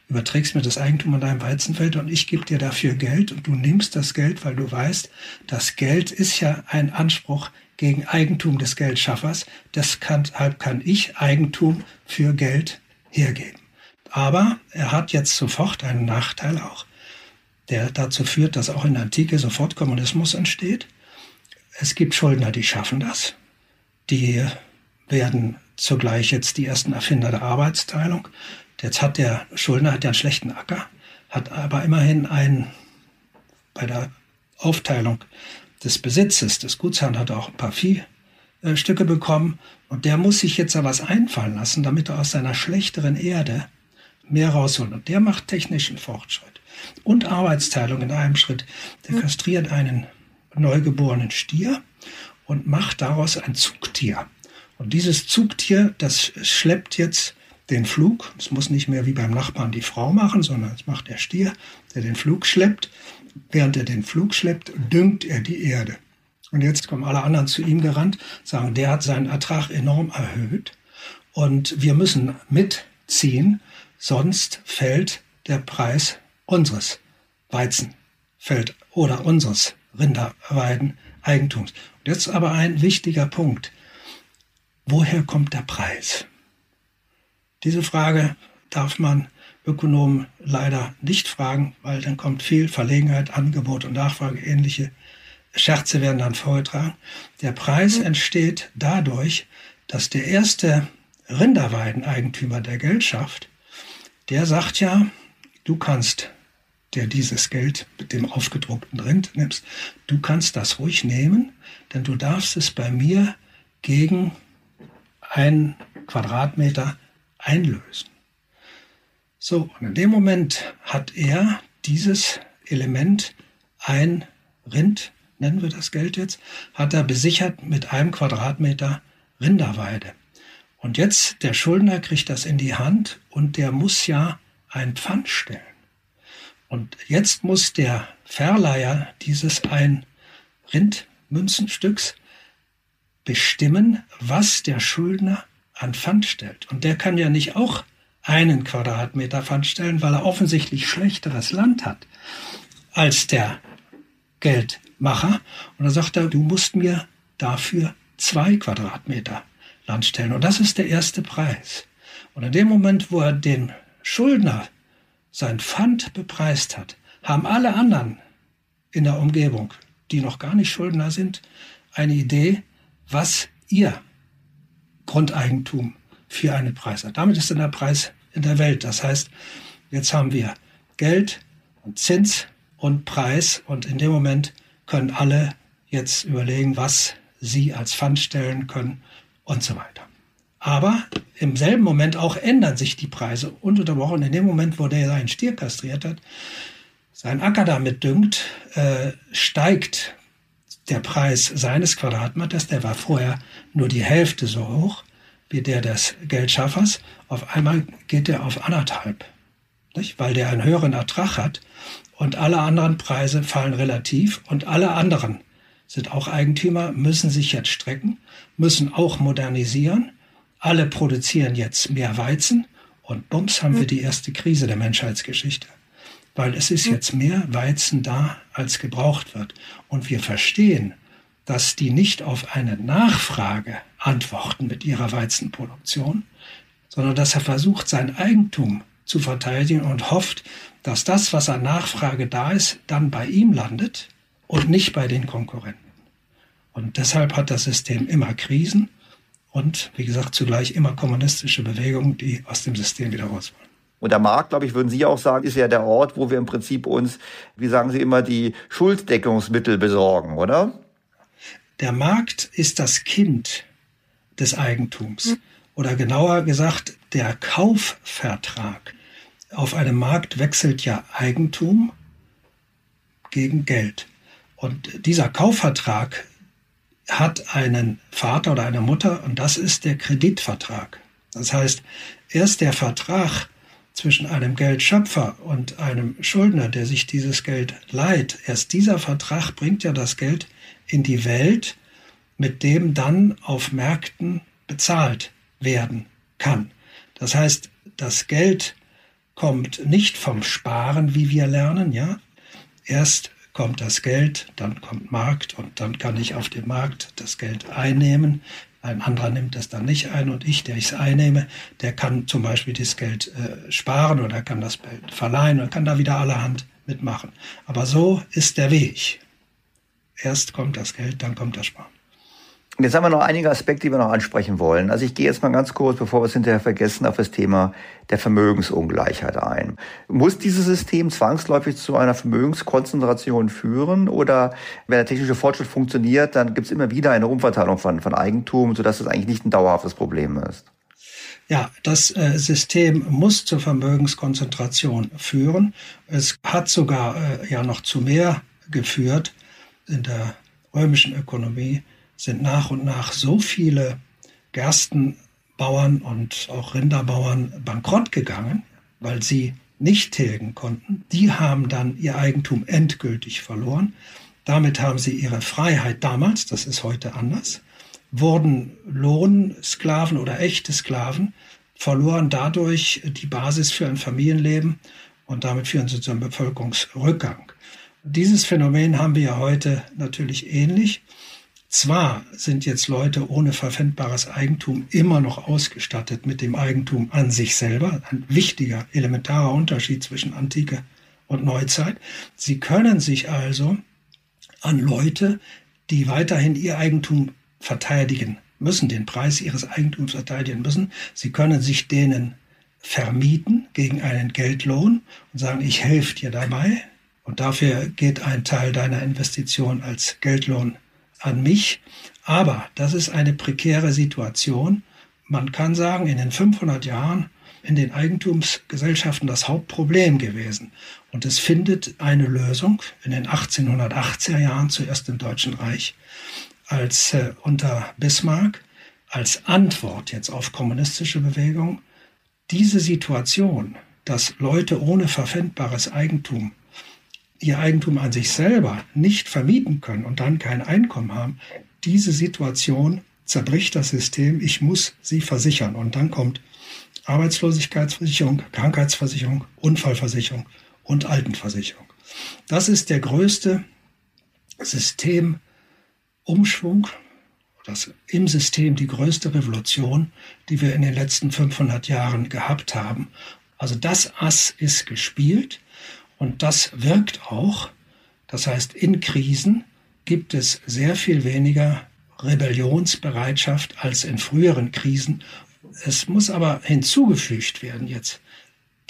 überträgst mir das Eigentum an deinem Weizenfeld und ich gebe dir dafür Geld und du nimmst das Geld, weil du weißt, das Geld ist ja ein Anspruch gegen Eigentum des Geldschaffers. Deshalb kann ich Eigentum für Geld hergeben. Aber er hat jetzt sofort einen Nachteil auch, der dazu führt, dass auch in der Antike sofort Kommunismus entsteht. Es gibt Schuldner, die schaffen das. Die werden zugleich jetzt die ersten Erfinder der Arbeitsteilung. Jetzt hat der Schuldner hat ja einen schlechten Acker, hat aber immerhin einen bei der Aufteilung des Besitzes des Gutsherrn hat er auch ein paar Viehstücke bekommen und der muss sich jetzt da was einfallen lassen, damit er aus seiner schlechteren Erde mehr rausholen. Und der macht technischen Fortschritt. Und Arbeitsteilung in einem Schritt. Der kastriert einen neugeborenen Stier und macht daraus ein Zugtier. Und dieses Zugtier, das schleppt jetzt den Flug. Es muss nicht mehr wie beim Nachbarn die Frau machen, sondern es macht der Stier, der den Flug schleppt. Während er den Flug schleppt, düngt er die Erde. Und jetzt kommen alle anderen zu ihm gerannt, sagen, der hat seinen Ertrag enorm erhöht und wir müssen mitziehen sonst fällt der Preis unseres Weizenfeld oder unseres Rinderweideneigentums. Und jetzt aber ein wichtiger Punkt. Woher kommt der Preis? Diese Frage darf man Ökonomen leider nicht fragen, weil dann kommt viel Verlegenheit, Angebot und Nachfrage, ähnliche Scherze werden dann vorgetragen. Der Preis entsteht dadurch, dass der erste Rinderweideneigentümer der Geldschaft der sagt ja, du kannst, der dieses Geld mit dem aufgedruckten Rind nimmst, du kannst das ruhig nehmen, denn du darfst es bei mir gegen einen Quadratmeter einlösen. So, und in dem Moment hat er dieses Element, ein Rind, nennen wir das Geld jetzt, hat er besichert mit einem Quadratmeter Rinderweide. Und jetzt, der Schuldner kriegt das in die Hand und der muss ja ein Pfand stellen. Und jetzt muss der Verleiher dieses ein Rindmünzenstücks bestimmen, was der Schuldner an Pfand stellt. Und der kann ja nicht auch einen Quadratmeter Pfand stellen, weil er offensichtlich schlechteres Land hat als der Geldmacher. Und dann sagt er, du musst mir dafür zwei Quadratmeter Land stellen. Und das ist der erste Preis. Und in dem Moment, wo er den Schuldner sein Pfand bepreist hat, haben alle anderen in der Umgebung, die noch gar nicht Schuldner sind, eine Idee, was ihr Grundeigentum für einen Preis hat. Damit ist dann der Preis in der Welt. Das heißt, jetzt haben wir Geld und Zins und Preis und in dem Moment können alle jetzt überlegen, was sie als Pfand stellen können und so weiter. Aber im selben Moment auch ändern sich die Preise ununterbrochen. In dem Moment, wo der seinen Stier kastriert hat, seinen Acker damit düngt, äh, steigt der Preis seines Quadratmeters, der war vorher nur die Hälfte so hoch wie der des Geldschaffers. Auf einmal geht er auf anderthalb, nicht? weil der einen höheren Ertrag hat und alle anderen Preise fallen relativ und alle anderen sind auch Eigentümer, müssen sich jetzt strecken, müssen auch modernisieren. Alle produzieren jetzt mehr Weizen und bums haben wir die erste Krise der Menschheitsgeschichte. Weil es ist jetzt mehr Weizen da, als gebraucht wird. Und wir verstehen, dass die nicht auf eine Nachfrage antworten mit ihrer Weizenproduktion, sondern dass er versucht, sein Eigentum zu verteidigen und hofft, dass das, was an Nachfrage da ist, dann bei ihm landet und nicht bei den Konkurrenten. Und deshalb hat das System immer Krisen und, wie gesagt, zugleich immer kommunistische Bewegungen, die aus dem System wieder raus wollen. Und der Markt, glaube ich, würden Sie auch sagen, ist ja der Ort, wo wir im Prinzip uns, wie sagen Sie immer, die Schulddeckungsmittel besorgen, oder? Der Markt ist das Kind des Eigentums. Oder genauer gesagt, der Kaufvertrag. Auf einem Markt wechselt ja Eigentum gegen Geld. Und dieser Kaufvertrag hat einen Vater oder eine Mutter und das ist der Kreditvertrag. Das heißt, erst der Vertrag zwischen einem Geldschöpfer und einem Schuldner, der sich dieses Geld leiht, erst dieser Vertrag bringt ja das Geld in die Welt, mit dem dann auf Märkten bezahlt werden kann. Das heißt, das Geld kommt nicht vom Sparen, wie wir lernen, ja. Erst kommt das Geld, dann kommt Markt und dann kann ich auf dem Markt das Geld einnehmen. Ein anderer nimmt es dann nicht ein und ich, der ich es einnehme, der kann zum Beispiel das Geld äh, sparen oder kann das verleihen und kann da wieder allerhand mitmachen. Aber so ist der Weg. Erst kommt das Geld, dann kommt das Sparen. Jetzt haben wir noch einige Aspekte, die wir noch ansprechen wollen. Also ich gehe jetzt mal ganz kurz, bevor wir es hinterher vergessen, auf das Thema der Vermögensungleichheit ein. Muss dieses System zwangsläufig zu einer Vermögenskonzentration führen oder wenn der technische Fortschritt funktioniert, dann gibt es immer wieder eine Umverteilung von, von Eigentum, sodass das eigentlich nicht ein dauerhaftes Problem ist? Ja, das äh, System muss zur Vermögenskonzentration führen. Es hat sogar äh, ja noch zu mehr geführt in der römischen Ökonomie sind nach und nach so viele Gerstenbauern und auch Rinderbauern bankrott gegangen, weil sie nicht tilgen konnten. Die haben dann ihr Eigentum endgültig verloren. Damit haben sie ihre Freiheit damals, das ist heute anders, wurden Lohnsklaven oder echte Sklaven, verloren dadurch die Basis für ein Familienleben und damit führen sie zu einem Bevölkerungsrückgang. Dieses Phänomen haben wir ja heute natürlich ähnlich. Zwar sind jetzt Leute ohne verpfändbares Eigentum immer noch ausgestattet mit dem Eigentum an sich selber, ein wichtiger, elementarer Unterschied zwischen Antike und Neuzeit. Sie können sich also an Leute, die weiterhin ihr Eigentum verteidigen müssen, den Preis ihres Eigentums verteidigen müssen, sie können sich denen vermieten gegen einen Geldlohn und sagen, ich helfe dir dabei und dafür geht ein Teil deiner Investition als Geldlohn an mich. Aber das ist eine prekäre Situation. Man kann sagen, in den 500 Jahren in den Eigentumsgesellschaften das Hauptproblem gewesen. Und es findet eine Lösung in den 1880er Jahren, zuerst im Deutschen Reich, als äh, unter Bismarck, als Antwort jetzt auf kommunistische Bewegung, diese Situation, dass Leute ohne verpfändbares Eigentum ihr Eigentum an sich selber nicht vermieten können und dann kein Einkommen haben, diese Situation zerbricht das System, ich muss sie versichern. Und dann kommt Arbeitslosigkeitsversicherung, Krankheitsversicherung, Unfallversicherung und Altenversicherung. Das ist der größte Systemumschwung, das im System die größte Revolution, die wir in den letzten 500 Jahren gehabt haben. Also das Ass ist gespielt. Und das wirkt auch. Das heißt, in Krisen gibt es sehr viel weniger Rebellionsbereitschaft als in früheren Krisen. Es muss aber hinzugefügt werden jetzt,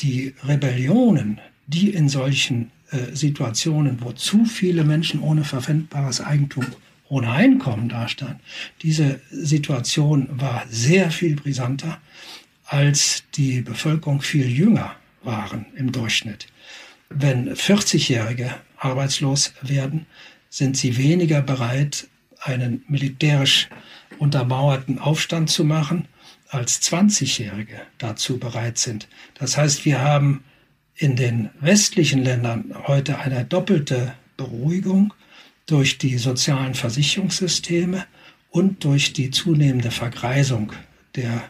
die Rebellionen, die in solchen äh, Situationen, wo zu viele Menschen ohne verpfändbares Eigentum, ohne Einkommen dastanden, diese Situation war sehr viel brisanter, als die Bevölkerung viel jünger waren im Durchschnitt. Wenn 40-Jährige arbeitslos werden, sind sie weniger bereit, einen militärisch untermauerten Aufstand zu machen, als 20-Jährige dazu bereit sind. Das heißt, wir haben in den westlichen Ländern heute eine doppelte Beruhigung durch die sozialen Versicherungssysteme und durch die zunehmende Vergreisung der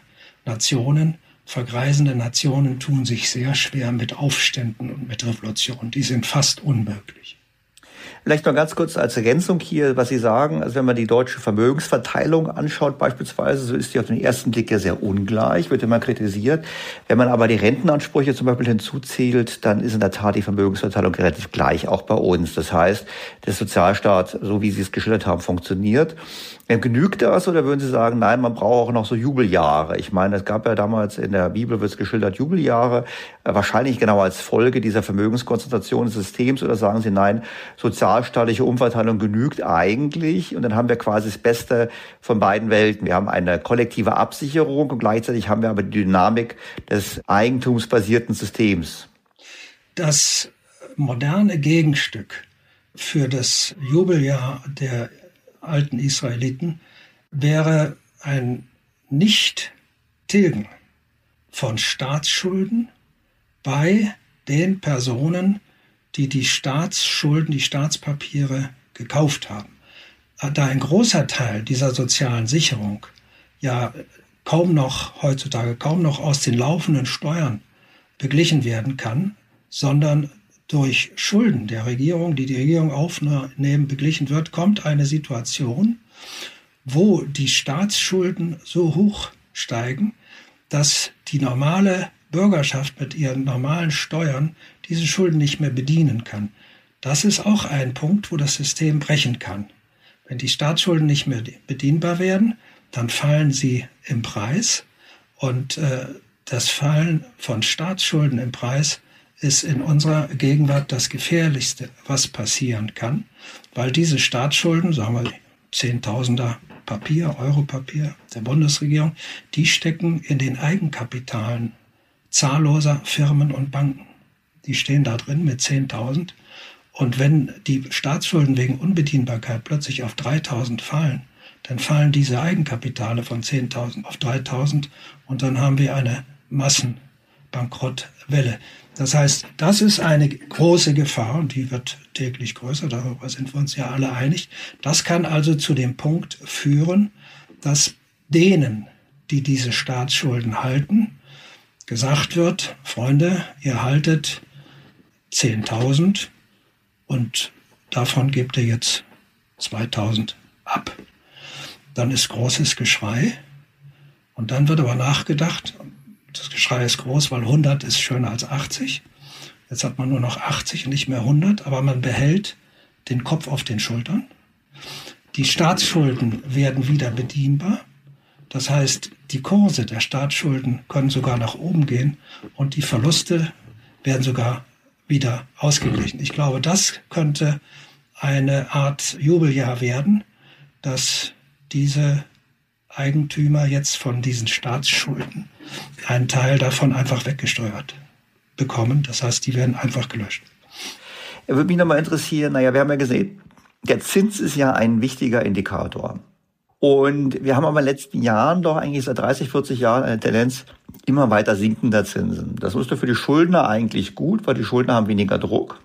Nationen. Vergreisende Nationen tun sich sehr schwer mit Aufständen und mit Revolutionen. Die sind fast unmöglich. Vielleicht noch ganz kurz als Ergänzung hier, was Sie sagen. Also wenn man die deutsche Vermögensverteilung anschaut beispielsweise, so ist die auf den ersten Blick ja sehr ungleich, wird immer kritisiert. Wenn man aber die Rentenansprüche zum Beispiel hinzuzählt, dann ist in der Tat die Vermögensverteilung relativ gleich, auch bei uns. Das heißt, der Sozialstaat, so wie Sie es geschildert haben, funktioniert. Genügt das oder würden Sie sagen, nein, man braucht auch noch so Jubeljahre? Ich meine, es gab ja damals in der Bibel, wird es geschildert, Jubeljahre, äh, wahrscheinlich genau als Folge dieser Vermögenskonzentration des Systems oder sagen Sie, nein, sozialstaatliche Umverteilung genügt eigentlich und dann haben wir quasi das Beste von beiden Welten. Wir haben eine kollektive Absicherung und gleichzeitig haben wir aber die Dynamik des eigentumsbasierten Systems. Das moderne Gegenstück für das Jubeljahr der alten Israeliten wäre ein Nicht-Tilgen von Staatsschulden bei den Personen, die die Staatsschulden, die Staatspapiere gekauft haben. Da ein großer Teil dieser sozialen Sicherung ja kaum noch heutzutage kaum noch aus den laufenden Steuern beglichen werden kann, sondern durch Schulden der Regierung, die die Regierung aufnehmen, beglichen wird, kommt eine Situation, wo die Staatsschulden so hoch steigen, dass die normale Bürgerschaft mit ihren normalen Steuern diese Schulden nicht mehr bedienen kann. Das ist auch ein Punkt, wo das System brechen kann. Wenn die Staatsschulden nicht mehr bedienbar werden, dann fallen sie im Preis und äh, das Fallen von Staatsschulden im Preis ist in unserer Gegenwart das Gefährlichste, was passieren kann, weil diese Staatsschulden, sagen wir Zehntausender Papier, Europapier der Bundesregierung, die stecken in den Eigenkapitalen zahlloser Firmen und Banken. Die stehen da drin mit 10.000. Und wenn die Staatsschulden wegen Unbedienbarkeit plötzlich auf 3.000 fallen, dann fallen diese Eigenkapitale von 10.000 auf 3.000 und dann haben wir eine Massenbankrottwelle. Das heißt, das ist eine große Gefahr und die wird täglich größer, darüber sind wir uns ja alle einig. Das kann also zu dem Punkt führen, dass denen, die diese Staatsschulden halten, gesagt wird, Freunde, ihr haltet 10.000 und davon gebt ihr jetzt 2.000 ab. Dann ist großes Geschrei und dann wird aber nachgedacht, das Geschrei ist groß, weil 100 ist schöner als 80. Jetzt hat man nur noch 80 und nicht mehr 100, aber man behält den Kopf auf den Schultern. Die Staatsschulden werden wieder bedienbar. Das heißt, die Kurse der Staatsschulden können sogar nach oben gehen und die Verluste werden sogar wieder ausgeglichen. Ich glaube, das könnte eine Art Jubeljahr werden, dass diese Eigentümer jetzt von diesen Staatsschulden einen Teil davon einfach weggesteuert bekommen. Das heißt, die werden einfach gelöscht. Er würde mich nochmal interessieren, naja, wir haben ja gesehen, der Zins ist ja ein wichtiger Indikator. Und wir haben aber in den letzten Jahren doch eigentlich seit 30, 40 Jahren eine Tendenz immer weiter sinkender Zinsen. Das ist doch für die Schuldner eigentlich gut, weil die Schuldner haben weniger Druck.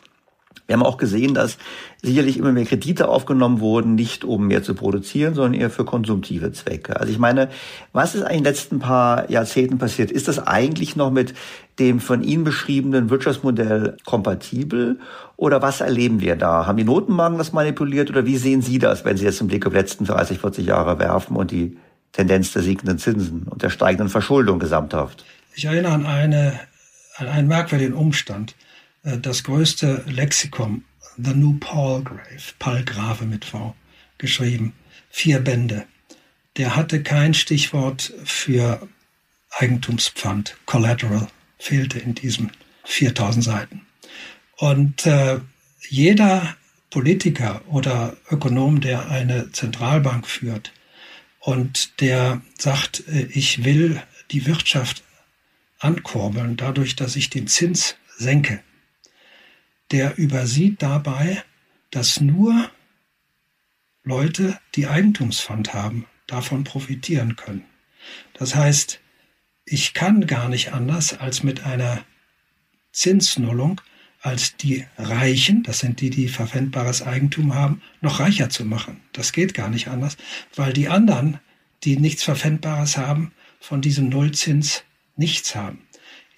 Wir haben auch gesehen, dass sicherlich immer mehr Kredite aufgenommen wurden, nicht um mehr zu produzieren, sondern eher für konsumtive Zwecke. Also ich meine, was ist eigentlich in den letzten paar Jahrzehnten passiert? Ist das eigentlich noch mit dem von Ihnen beschriebenen Wirtschaftsmodell kompatibel? Oder was erleben wir da? Haben die Notenbanken das manipuliert oder wie sehen Sie das, wenn Sie jetzt einen Blick auf die letzten 30, 40 Jahre werfen und die Tendenz der sinkenden Zinsen und der steigenden Verschuldung gesamthaft? Ich erinnere an, eine, an einen merkwürdigen Umstand. Äh, das größte Lexikon, The New Palgrave, Palgrave mit V, geschrieben, vier Bände. Der hatte kein Stichwort für Eigentumspfand, Collateral, fehlte in diesen 4000 Seiten. Und äh, jeder Politiker oder Ökonom, der eine Zentralbank führt und der sagt, äh, ich will die Wirtschaft ankurbeln, dadurch, dass ich den Zins senke, der übersieht dabei, dass nur Leute, die Eigentumsfond haben, davon profitieren können. Das heißt, ich kann gar nicht anders, als mit einer Zinsnullung als die Reichen, das sind die, die verpfändbares Eigentum haben, noch reicher zu machen. Das geht gar nicht anders, weil die anderen, die nichts Verpfändbares haben, von diesem Nullzins nichts haben.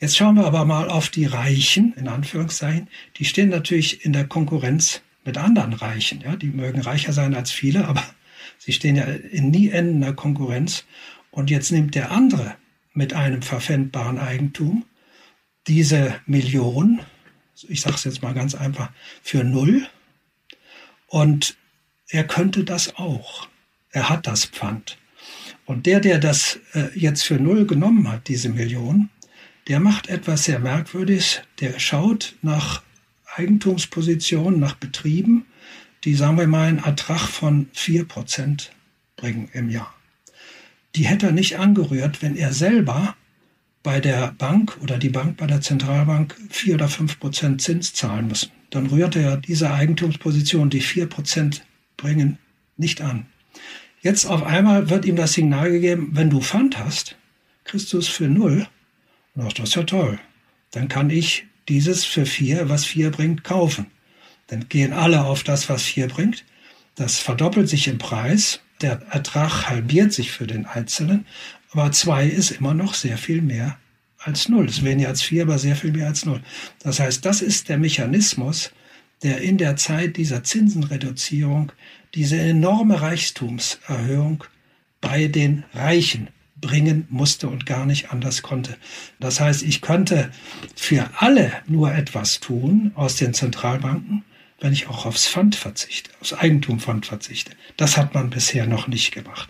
Jetzt schauen wir aber mal auf die Reichen, in Anführungszeichen. Die stehen natürlich in der Konkurrenz mit anderen Reichen. Ja, die mögen reicher sein als viele, aber [LAUGHS] sie stehen ja in nie endender Konkurrenz. Und jetzt nimmt der andere mit einem verpfändbaren Eigentum diese Million, ich sage es jetzt mal ganz einfach, für null. Und er könnte das auch. Er hat das Pfand. Und der, der das äh, jetzt für null genommen hat, diese Million, der macht etwas sehr Merkwürdiges. Der schaut nach Eigentumspositionen, nach Betrieben, die, sagen wir mal, einen Ertrag von vier Prozent bringen im Jahr. Die hätte er nicht angerührt, wenn er selber bei der Bank oder die Bank bei der Zentralbank vier oder fünf Prozent Zins zahlen müssen. Dann rührt er diese Eigentumsposition, die vier Prozent bringen, nicht an. Jetzt auf einmal wird ihm das Signal gegeben, wenn du Pfand hast, kriegst du es für null. Und das ist ja toll. Dann kann ich dieses für vier, was vier bringt, kaufen. Dann gehen alle auf das, was vier bringt. Das verdoppelt sich im Preis. Der Ertrag halbiert sich für den Einzelnen. Aber zwei ist immer noch sehr viel mehr als null. Es ist weniger als vier, aber sehr viel mehr als null. Das heißt, das ist der Mechanismus, der in der Zeit dieser Zinsenreduzierung diese enorme Reichtumserhöhung bei den Reichen bringen musste und gar nicht anders konnte. Das heißt, ich könnte für alle nur etwas tun aus den Zentralbanken, wenn ich auch aufs Pfand verzichte, aufs Eigentumpfand verzichte. Das hat man bisher noch nicht gemacht.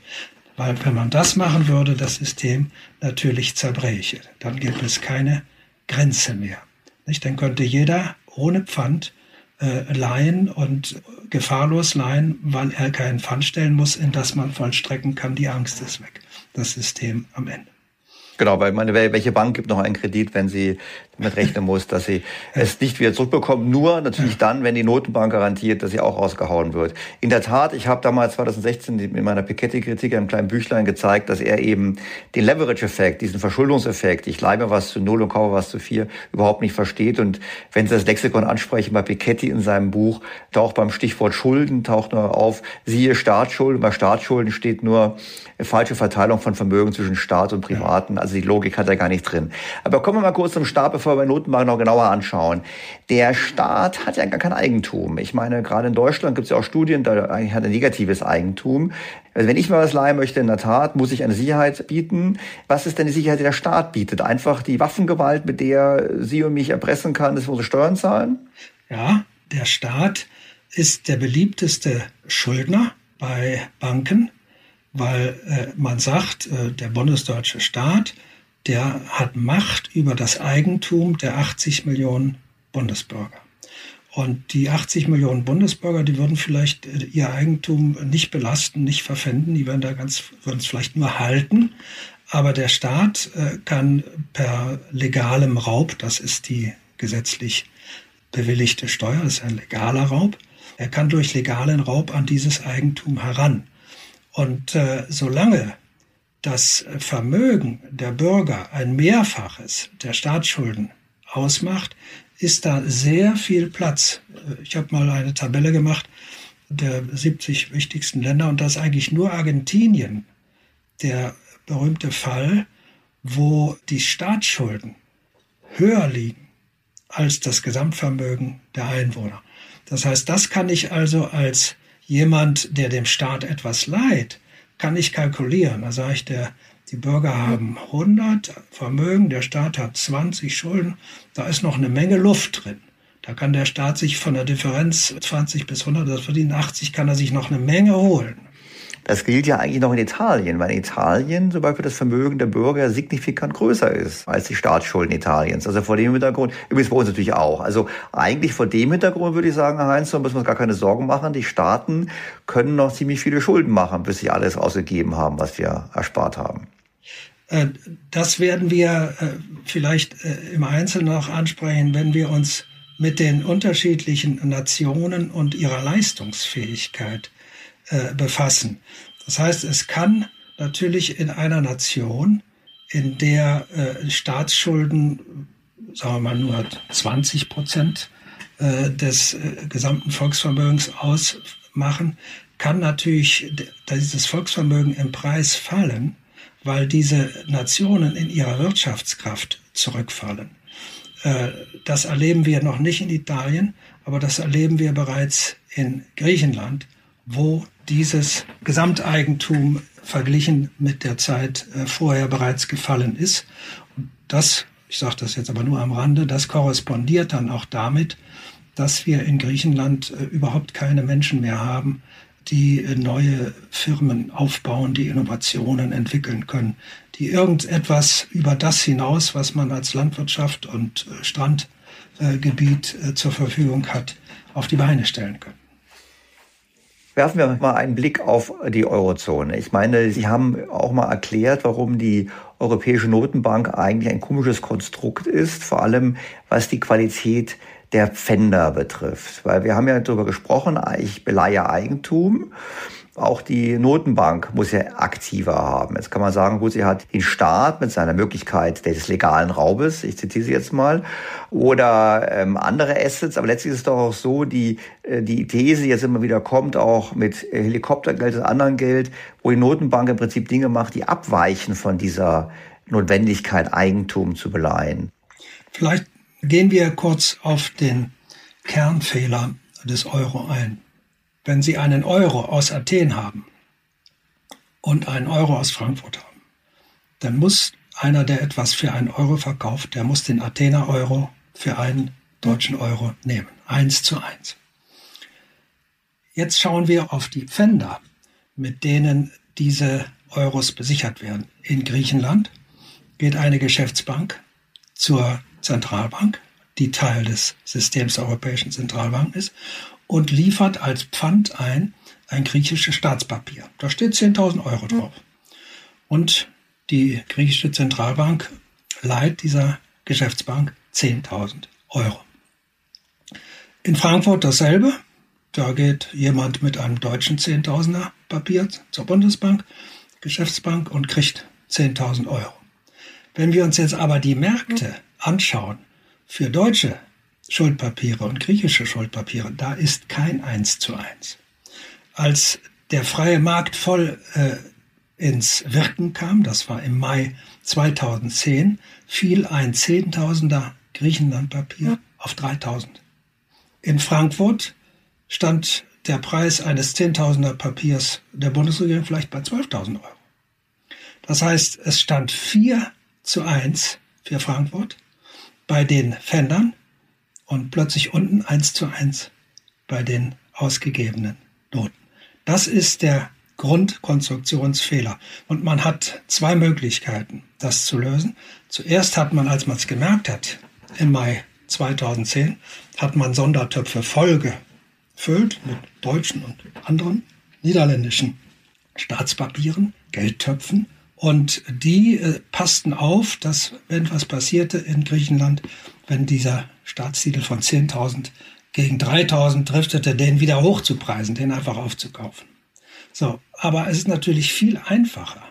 Weil wenn man das machen würde, das System natürlich zerbräche. Dann gibt es keine Grenze mehr. Nicht? Dann könnte jeder ohne Pfand äh, leihen und gefahrlos leihen, weil er keinen Pfand stellen muss, in das man vollstrecken kann. Die Angst ist weg. Das System am Ende. Genau, weil meine, welche Bank gibt noch einen Kredit, wenn sie damit rechnen muss, dass sie es nicht wieder zurückbekommt? Nur natürlich dann, wenn die Notenbank garantiert, dass sie auch ausgehauen wird. In der Tat, ich habe damals 2016 in meiner Piketty-Kritik einem kleinen Büchlein gezeigt, dass er eben den Leverage-Effekt, diesen Verschuldungseffekt, ich leibe was zu null und kaufe was zu vier, überhaupt nicht versteht. Und wenn Sie das Lexikon ansprechen, bei Piketty in seinem Buch taucht beim Stichwort Schulden taucht nur auf, siehe Staatsschulden. Bei Staatsschulden steht nur falsche Verteilung von Vermögen zwischen Staat und Privaten. Also die Logik hat er gar nicht drin. Aber kommen wir mal kurz zum Staat, bevor wir Notenbank noch genauer anschauen. Der Staat hat ja gar kein Eigentum. Ich meine, gerade in Deutschland gibt es ja auch Studien, da hat er negatives Eigentum. Also wenn ich mal was leihen möchte, in der Tat, muss ich eine Sicherheit bieten. Was ist denn die Sicherheit, die der Staat bietet? Einfach die Waffengewalt, mit der Sie und mich erpressen kann, dass wir unsere Steuern zahlen? Ja, der Staat ist der beliebteste Schuldner bei Banken, weil äh, man sagt, äh, der bundesdeutsche Staat der hat Macht über das Eigentum der 80 Millionen Bundesbürger. Und die 80 Millionen Bundesbürger, die würden vielleicht äh, ihr Eigentum nicht belasten, nicht verpfänden, die würden da ganz, würden es vielleicht nur halten. Aber der Staat äh, kann per legalem Raub, das ist die gesetzlich bewilligte Steuer, das ist ein legaler Raub, er kann durch legalen Raub an dieses Eigentum heran. Und äh, solange das Vermögen der Bürger ein Mehrfaches der Staatsschulden ausmacht, ist da sehr viel Platz. Ich habe mal eine Tabelle gemacht der 70 wichtigsten Länder und da ist eigentlich nur Argentinien der berühmte Fall, wo die Staatsschulden höher liegen als das Gesamtvermögen der Einwohner. Das heißt, das kann ich also als jemand, der dem Staat etwas leiht, kann ich kalkulieren. Da sage ich, der, die Bürger haben 100 Vermögen, der Staat hat 20 Schulden, da ist noch eine Menge Luft drin. Da kann der Staat sich von der Differenz 20 bis 100, das verdienen 80, kann er sich noch eine Menge holen. Das gilt ja eigentlich noch in Italien, weil in Italien zum Beispiel das Vermögen der Bürger signifikant größer ist als die Staatsschulden Italiens. Also vor dem Hintergrund, übrigens bei uns natürlich auch. Also eigentlich vor dem Hintergrund würde ich sagen, Herr Heinz, da müssen wir uns gar keine Sorgen machen. Die Staaten können noch ziemlich viele Schulden machen, bis sie alles ausgegeben haben, was wir erspart haben. Äh, das werden wir äh, vielleicht äh, im Einzelnen noch ansprechen, wenn wir uns mit den unterschiedlichen Nationen und ihrer Leistungsfähigkeit äh, befassen. Das heißt, es kann natürlich in einer Nation, in der äh, Staatsschulden sagen wir mal, nur 20 Prozent äh, des äh, gesamten Volksvermögens ausmachen, kann natürlich dieses Volksvermögen im Preis fallen, weil diese Nationen in ihrer Wirtschaftskraft zurückfallen. Äh, das erleben wir noch nicht in Italien, aber das erleben wir bereits in Griechenland, wo dieses Gesamteigentum verglichen mit der Zeit äh, vorher bereits gefallen ist. Und das, ich sage das jetzt aber nur am Rande, das korrespondiert dann auch damit, dass wir in Griechenland äh, überhaupt keine Menschen mehr haben, die neue Firmen aufbauen, die Innovationen entwickeln können, die irgendetwas über das hinaus, was man als Landwirtschaft und äh, Strandgebiet äh, zur Verfügung hat, auf die Beine stellen können. Werfen wir mal einen Blick auf die Eurozone. Ich meine, Sie haben auch mal erklärt, warum die Europäische Notenbank eigentlich ein komisches Konstrukt ist, vor allem was die Qualität der Pfänder betrifft. Weil wir haben ja darüber gesprochen, ich beleihe Eigentum. Auch die Notenbank muss ja aktiver haben. Jetzt kann man sagen, gut, sie hat den Staat mit seiner Möglichkeit des legalen Raubes, ich zitiere sie jetzt mal, oder ähm, andere Assets. Aber letztlich ist es doch auch so, die, äh, die These jetzt immer wieder kommt, auch mit Helikoptergeld und anderem Geld, wo die Notenbank im Prinzip Dinge macht, die abweichen von dieser Notwendigkeit, Eigentum zu beleihen. Vielleicht Gehen wir kurz auf den Kernfehler des Euro ein. Wenn Sie einen Euro aus Athen haben und einen Euro aus Frankfurt haben, dann muss einer, der etwas für einen Euro verkauft, der muss den Athener Euro für einen deutschen Euro nehmen. Eins zu eins. Jetzt schauen wir auf die Pfänder, mit denen diese Euros besichert werden. In Griechenland geht eine Geschäftsbank zur Zentralbank, die Teil des Systems der Europäischen Zentralbank ist, und liefert als Pfand ein ein griechisches Staatspapier. Da steht 10.000 Euro drauf. Und die griechische Zentralbank leiht dieser Geschäftsbank 10.000 Euro. In Frankfurt dasselbe. Da geht jemand mit einem deutschen 10.000er Papier zur Bundesbank, Geschäftsbank und kriegt 10.000 Euro. Wenn wir uns jetzt aber die Märkte anschauen, für deutsche Schuldpapiere und griechische Schuldpapiere, da ist kein Eins zu eins. Als der freie Markt voll äh, ins Wirken kam, das war im Mai 2010, fiel ein Zehntausender Griechenlandpapier auf 3000. In Frankfurt stand der Preis eines Zehntausender Papiers der Bundesregierung vielleicht bei 12.000 Euro. Das heißt, es stand 4 zu 1 für Frankfurt bei den Fendern und plötzlich unten eins zu eins bei den ausgegebenen Noten. Das ist der Grundkonstruktionsfehler. Und man hat zwei Möglichkeiten, das zu lösen. Zuerst hat man, als man es gemerkt hat, im Mai 2010, hat man Sondertöpfe voll gefüllt mit deutschen und anderen niederländischen Staatspapieren, Geldtöpfen und die äh, passten auf, dass, wenn was passierte in Griechenland, wenn dieser Staatstitel von 10.000 gegen 3.000 driftete, den wieder hochzupreisen, den einfach aufzukaufen. So, aber es ist natürlich viel einfacher,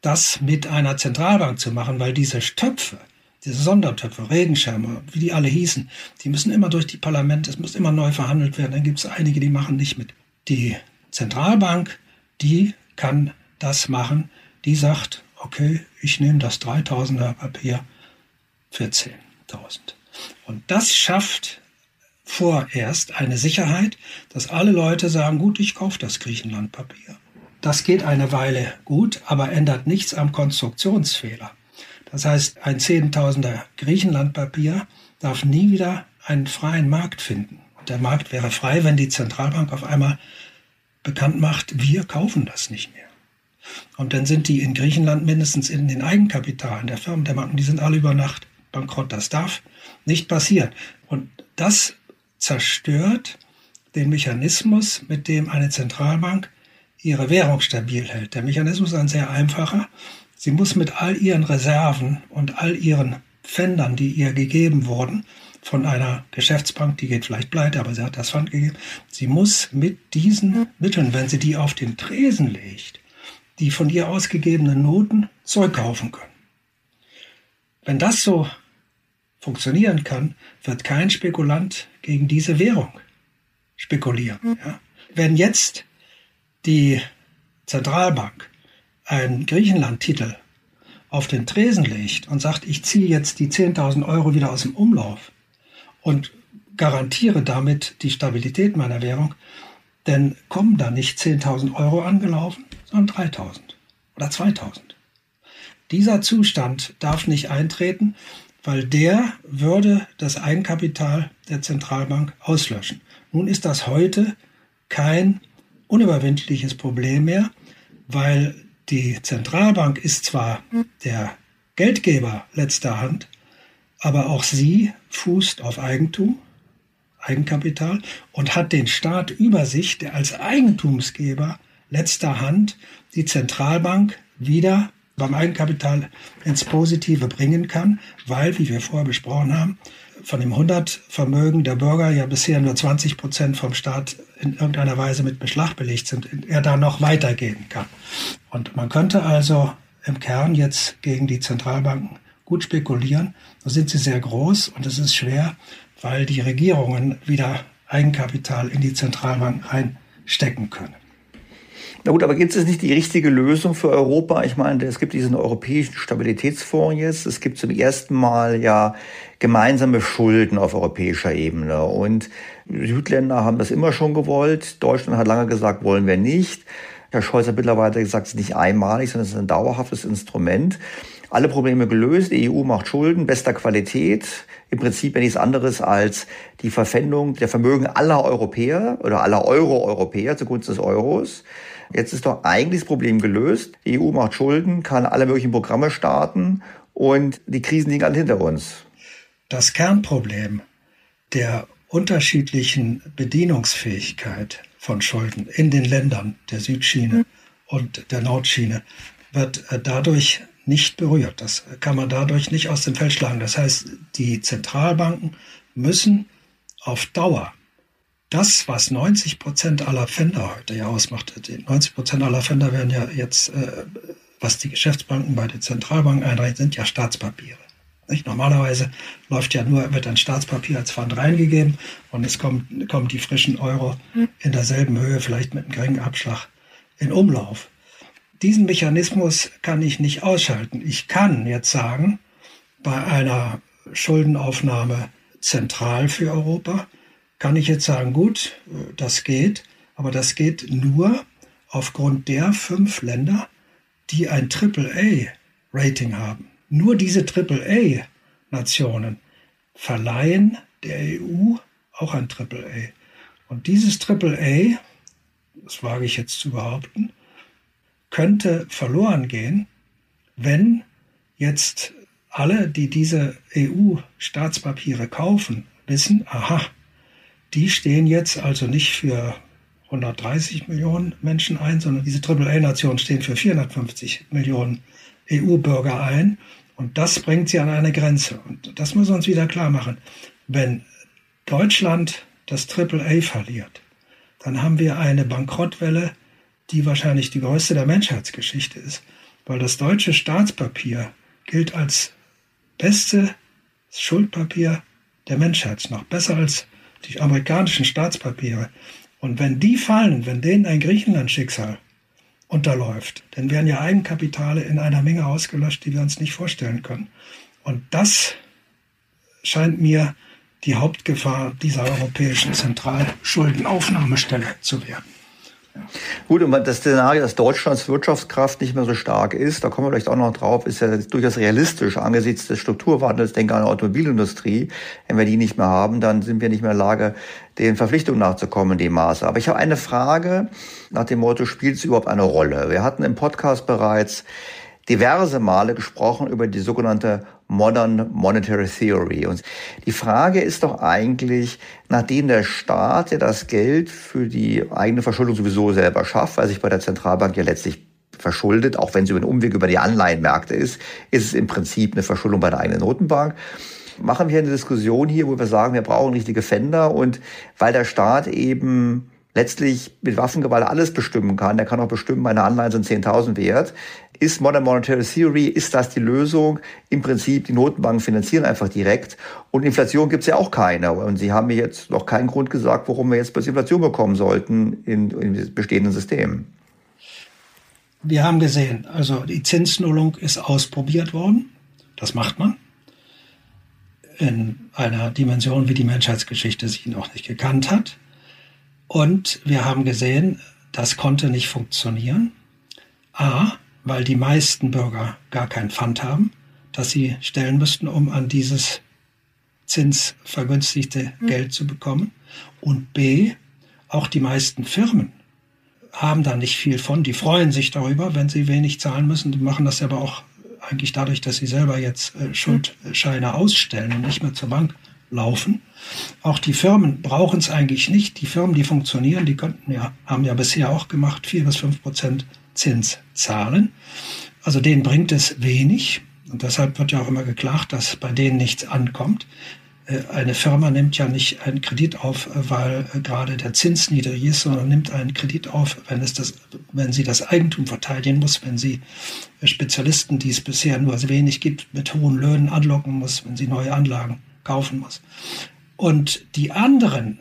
das mit einer Zentralbank zu machen, weil diese Töpfe, diese Sondertöpfe, Regenschirme, wie die alle hießen, die müssen immer durch die Parlamente, es muss immer neu verhandelt werden. Dann gibt es einige, die machen nicht mit. Die Zentralbank, die kann das machen, die sagt, okay, ich nehme das 3000er Papier für 10.000. Und das schafft vorerst eine Sicherheit, dass alle Leute sagen, gut, ich kaufe das Griechenlandpapier. Das geht eine Weile gut, aber ändert nichts am Konstruktionsfehler. Das heißt, ein 10.000er Griechenlandpapier darf nie wieder einen freien Markt finden. Der Markt wäre frei, wenn die Zentralbank auf einmal bekannt macht, wir kaufen das nicht mehr. Und dann sind die in Griechenland mindestens in den Eigenkapitalen der Firmen der Banken, die sind alle über Nacht bankrott. Das darf nicht passieren. Und das zerstört den Mechanismus, mit dem eine Zentralbank ihre Währung stabil hält. Der Mechanismus ist ein sehr einfacher. Sie muss mit all ihren Reserven und all ihren Pfändern, die ihr gegeben wurden, von einer Geschäftsbank, die geht vielleicht pleite, aber sie hat das Pfand gegeben. Sie muss mit diesen Mitteln, wenn sie die auf den Tresen legt, die von ihr ausgegebenen Noten zurückkaufen können. Wenn das so funktionieren kann, wird kein Spekulant gegen diese Währung spekulieren. Ja. Wenn jetzt die Zentralbank einen Griechenland-Titel auf den Tresen legt und sagt, ich ziehe jetzt die 10.000 Euro wieder aus dem Umlauf und garantiere damit die Stabilität meiner Währung, dann kommen da nicht 10.000 Euro angelaufen, sondern 3.000 oder 2.000. Dieser Zustand darf nicht eintreten, weil der würde das Eigenkapital der Zentralbank auslöschen. Nun ist das heute kein unüberwindliches Problem mehr, weil die Zentralbank ist zwar der Geldgeber letzter Hand, aber auch sie fußt auf Eigentum, Eigenkapital und hat den Staat über sich, der als Eigentumsgeber letzter Hand die Zentralbank wieder beim Eigenkapital ins Positive bringen kann, weil, wie wir vorher besprochen haben, von dem 100 Vermögen der Bürger ja bisher nur 20 Prozent vom Staat in irgendeiner Weise mit Beschlag belegt sind, er da noch weitergehen kann. Und man könnte also im Kern jetzt gegen die Zentralbanken gut spekulieren. Da sind sie sehr groß und es ist schwer, weil die Regierungen wieder Eigenkapital in die Zentralbanken reinstecken können. Na gut, aber gibt es nicht die richtige Lösung für Europa? Ich meine, es gibt diesen europäischen Stabilitätsfonds jetzt. Es gibt zum ersten Mal ja gemeinsame Schulden auf europäischer Ebene. Und Südländer haben das immer schon gewollt. Deutschland hat lange gesagt, wollen wir nicht. Herr Scholz hat mittlerweile gesagt, es ist nicht einmalig, sondern es ist ein dauerhaftes Instrument. Alle Probleme gelöst. Die EU macht Schulden bester Qualität. Im Prinzip ja nichts anderes als die Verpfändung der Vermögen aller Europäer oder aller Euro-Europäer zugunsten des Euros. Jetzt ist doch eigentlich das Problem gelöst. Die EU macht Schulden, kann alle möglichen Programme starten und die Krisen liegen alle hinter uns. Das Kernproblem der unterschiedlichen Bedienungsfähigkeit von Schulden in den Ländern der Südschiene und der Nordschiene wird äh, dadurch nicht berührt. Das kann man dadurch nicht aus dem Feld schlagen. Das heißt, die Zentralbanken müssen auf Dauer das, was 90 Prozent aller Fender heute ja ausmacht, 90 Prozent aller Fender werden ja jetzt, äh, was die Geschäftsbanken bei den Zentralbanken einreichen, sind ja Staatspapiere. Nicht? Normalerweise läuft ja nur, wird ein Staatspapier als Pfand reingegeben und es kommt, kommen die frischen Euro in derselben Höhe, vielleicht mit einem geringen Abschlag, in Umlauf. Diesen Mechanismus kann ich nicht ausschalten. Ich kann jetzt sagen, bei einer Schuldenaufnahme zentral für Europa, kann ich jetzt sagen, gut, das geht, aber das geht nur aufgrund der fünf Länder, die ein AAA-Rating haben. Nur diese AAA-Nationen verleihen der EU auch ein AAA. Und dieses AAA, das wage ich jetzt zu behaupten, könnte verloren gehen, wenn jetzt alle, die diese EU-Staatspapiere kaufen, wissen, aha, die stehen jetzt also nicht für 130 Millionen Menschen ein, sondern diese AAA-Nationen stehen für 450 Millionen EU-Bürger ein. Und das bringt sie an eine Grenze. Und das muss uns wieder klar machen. Wenn Deutschland das AAA verliert, dann haben wir eine Bankrottwelle, die wahrscheinlich die größte der Menschheitsgeschichte ist. Weil das deutsche Staatspapier gilt als beste Schuldpapier der Menschheit. Noch besser als die amerikanischen Staatspapiere. Und wenn die fallen, wenn denen ein Griechenland-Schicksal unterläuft, dann werden ja Eigenkapitale in einer Menge ausgelöscht, die wir uns nicht vorstellen können. Und das scheint mir die Hauptgefahr dieser europäischen Zentralschuldenaufnahmestelle zu werden. Gut, und das Szenario, dass Deutschlands Wirtschaftskraft nicht mehr so stark ist, da kommen wir vielleicht auch noch drauf, ist ja durchaus realistisch angesichts des Strukturwandels. Denke an die Automobilindustrie. Wenn wir die nicht mehr haben, dann sind wir nicht mehr in der Lage, den Verpflichtungen nachzukommen in dem Maße. Aber ich habe eine Frage nach dem Motto, spielt es überhaupt eine Rolle? Wir hatten im Podcast bereits diverse Male gesprochen über die sogenannte Modern Monetary Theory. Und die Frage ist doch eigentlich, nachdem der Staat ja das Geld für die eigene Verschuldung sowieso selber schafft, weil sich bei der Zentralbank ja letztlich verschuldet, auch wenn es über einen Umweg über die Anleihenmärkte ist, ist es im Prinzip eine Verschuldung bei der eigenen Notenbank. Machen wir eine Diskussion hier, wo wir sagen, wir brauchen richtige Fender und weil der Staat eben letztlich mit Waffengewalt alles bestimmen kann. Der kann auch bestimmen, meine Anleihen sind 10.000 wert. Ist Modern Monetary Theory, ist das die Lösung? Im Prinzip, die Notenbanken finanzieren einfach direkt. Und Inflation gibt es ja auch keine. Und Sie haben mir jetzt noch keinen Grund gesagt, warum wir jetzt plötzlich Inflation bekommen sollten in, in bestehenden Systemen. Wir haben gesehen, also die Zinsnullung ist ausprobiert worden. Das macht man in einer Dimension, wie die Menschheitsgeschichte sie noch nicht gekannt hat. Und wir haben gesehen, das konnte nicht funktionieren. A, weil die meisten Bürger gar kein Pfand haben, das sie stellen müssten, um an dieses zinsvergünstigte mhm. Geld zu bekommen. Und B, auch die meisten Firmen haben da nicht viel von. Die freuen sich darüber, wenn sie wenig zahlen müssen. Die machen das aber auch eigentlich dadurch, dass sie selber jetzt äh, Schuldscheine ausstellen und nicht mehr zur Bank laufen. Auch die Firmen brauchen es eigentlich nicht. Die Firmen, die funktionieren, die könnten ja, haben ja bisher auch gemacht, vier bis fünf Prozent Zins zahlen. Also denen bringt es wenig. Und deshalb wird ja auch immer geklagt, dass bei denen nichts ankommt. Äh, eine Firma nimmt ja nicht einen Kredit auf, äh, weil äh, gerade der Zins niedrig ist, sondern nimmt einen Kredit auf, wenn, es das, wenn sie das Eigentum verteidigen muss, wenn sie Spezialisten, die es bisher nur wenig gibt, mit hohen Löhnen anlocken muss, wenn sie neue Anlagen kaufen muss. Und die anderen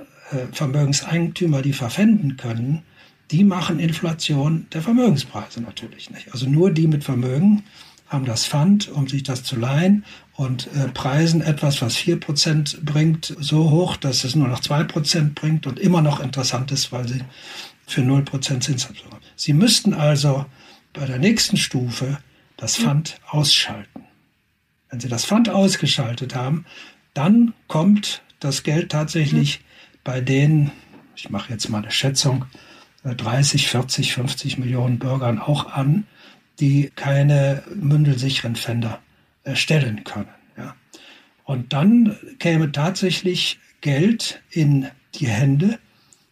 Vermögenseigentümer, die verpfänden können, die machen Inflation der Vermögenspreise natürlich nicht. Also nur die mit Vermögen haben das Pfand, um sich das zu leihen und äh, preisen etwas, was vier Prozent bringt, so hoch, dass es nur noch zwei Prozent bringt und immer noch interessant ist, weil sie für null Prozent Zinssatz haben. Sie müssten also bei der nächsten Stufe das Pfand ausschalten. Wenn Sie das Pfand ausgeschaltet haben, dann kommt das Geld tatsächlich bei den, ich mache jetzt mal eine Schätzung, 30, 40, 50 Millionen Bürgern auch an, die keine mündelsicheren Pfänder erstellen können. Ja. Und dann käme tatsächlich Geld in die Hände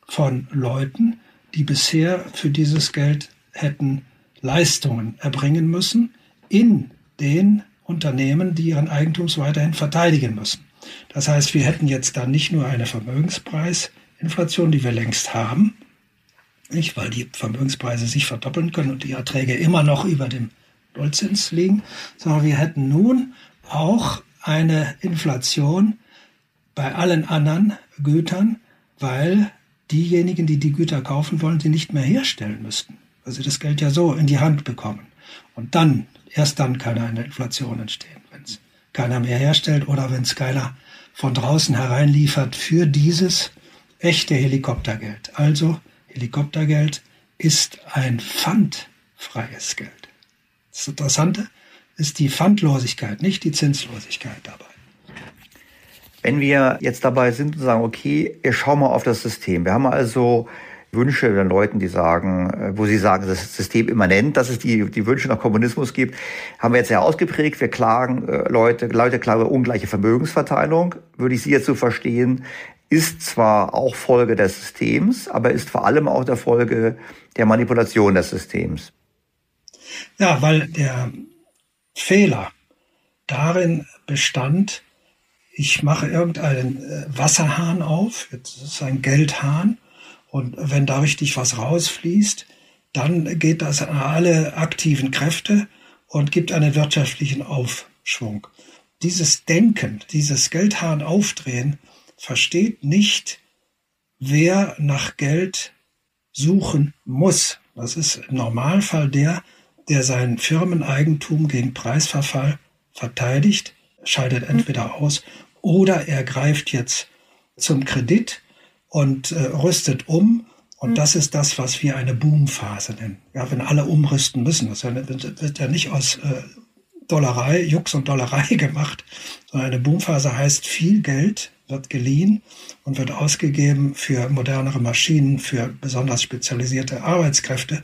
von Leuten, die bisher für dieses Geld hätten Leistungen erbringen müssen in den Unternehmen, die ihren Eigentums weiterhin verteidigen müssen. Das heißt, wir hätten jetzt dann nicht nur eine Vermögenspreisinflation, die wir längst haben, nicht, weil die Vermögenspreise sich verdoppeln können und die Erträge immer noch über dem Nullzins liegen, sondern wir hätten nun auch eine Inflation bei allen anderen Gütern, weil diejenigen, die die Güter kaufen wollen, sie nicht mehr herstellen müssten, weil sie das Geld ja so in die Hand bekommen. Und dann, erst dann kann eine Inflation entstehen, keiner mehr herstellt oder wenn es keiner von draußen hereinliefert für dieses echte Helikoptergeld. Also Helikoptergeld ist ein pfandfreies Geld. Das Interessante ist die Pfandlosigkeit, nicht die Zinslosigkeit dabei. Wenn wir jetzt dabei sind und sagen, okay, wir schauen mal auf das System. Wir haben also Wünsche den Leuten, die sagen, äh, wo sie sagen, das ist systemimmanent, dass es die, die Wünsche nach Kommunismus gibt, haben wir jetzt sehr ausgeprägt. Wir klagen, äh, Leute, Leute klagen ungleiche Vermögensverteilung. Würde ich Sie jetzt so verstehen, ist zwar auch Folge des Systems, aber ist vor allem auch der Folge der Manipulation des Systems. Ja, weil der Fehler darin bestand, ich mache irgendeinen äh, Wasserhahn auf, jetzt ist ein Geldhahn, und wenn da richtig was rausfließt, dann geht das an alle aktiven Kräfte und gibt einen wirtschaftlichen Aufschwung. Dieses Denken, dieses Geldhahn aufdrehen, versteht nicht, wer nach Geld suchen muss. Das ist im Normalfall der, der sein Firmeneigentum gegen Preisverfall verteidigt, scheidet entweder aus oder er greift jetzt zum Kredit und äh, rüstet um. Und mhm. das ist das, was wir eine Boomphase nennen. Ja, wenn alle umrüsten müssen, das wird ja nicht aus äh, Dollerei, Jux und Dollerei [LAUGHS] gemacht, sondern eine Boomphase heißt, viel Geld wird geliehen und wird ausgegeben für modernere Maschinen, für besonders spezialisierte Arbeitskräfte.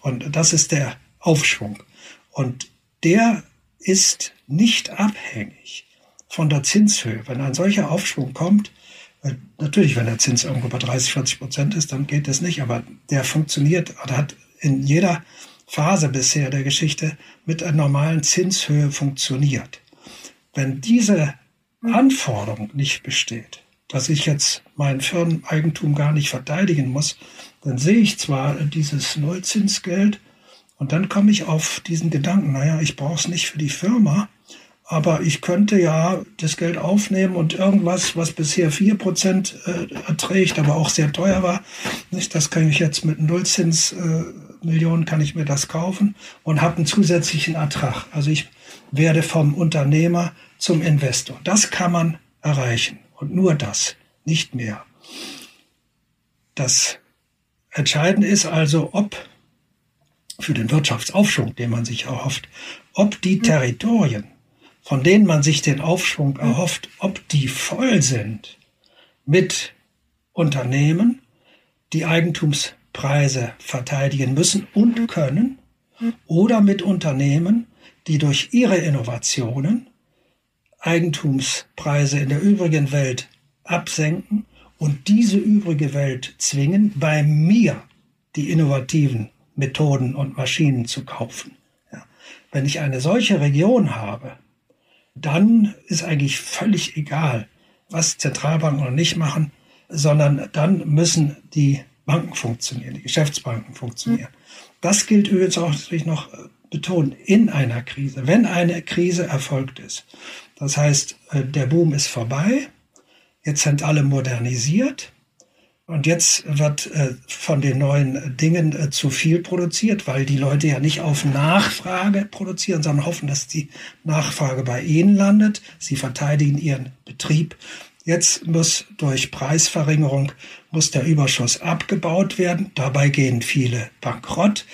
Und das ist der Aufschwung. Und der ist nicht abhängig von der Zinshöhe. Wenn ein solcher Aufschwung kommt, natürlich, wenn der Zins irgendwo bei 30, 40 Prozent ist, dann geht das nicht, aber der funktioniert oder hat in jeder Phase bisher der Geschichte mit einer normalen Zinshöhe funktioniert. Wenn diese Anforderung nicht besteht, dass ich jetzt mein Firmeneigentum gar nicht verteidigen muss, dann sehe ich zwar dieses Nullzinsgeld und dann komme ich auf diesen Gedanken, naja, ich brauche es nicht für die Firma, aber ich könnte ja das Geld aufnehmen und irgendwas, was bisher 4% äh, erträgt, aber auch sehr teuer war, nicht, das kann ich jetzt mit Nullzins äh, Millionen kann ich mir das kaufen und habe einen zusätzlichen Ertrag. Also ich werde vom Unternehmer zum Investor. Das kann man erreichen und nur das, nicht mehr. Das Entscheidende ist also, ob für den Wirtschaftsaufschwung, den man sich erhofft, ob die Territorien, von denen man sich den Aufschwung erhofft, ob die voll sind mit Unternehmen, die Eigentumspreise verteidigen müssen und können, oder mit Unternehmen, die durch ihre Innovationen Eigentumspreise in der übrigen Welt absenken und diese übrige Welt zwingen, bei mir die innovativen Methoden und Maschinen zu kaufen. Ja. Wenn ich eine solche Region habe, dann ist eigentlich völlig egal, was Zentralbanken noch nicht machen, sondern dann müssen die Banken funktionieren, die Geschäftsbanken funktionieren. Das gilt übrigens auch natürlich noch betonen, in einer Krise, wenn eine Krise erfolgt ist. Das heißt, äh, der Boom ist vorbei, jetzt sind alle modernisiert und jetzt wird äh, von den neuen Dingen äh, zu viel produziert, weil die Leute ja nicht auf Nachfrage produzieren, sondern hoffen, dass die Nachfrage bei ihnen landet. Sie verteidigen ihren Betrieb. Jetzt muss durch Preisverringerung muss der Überschuss abgebaut werden. Dabei gehen viele bankrott.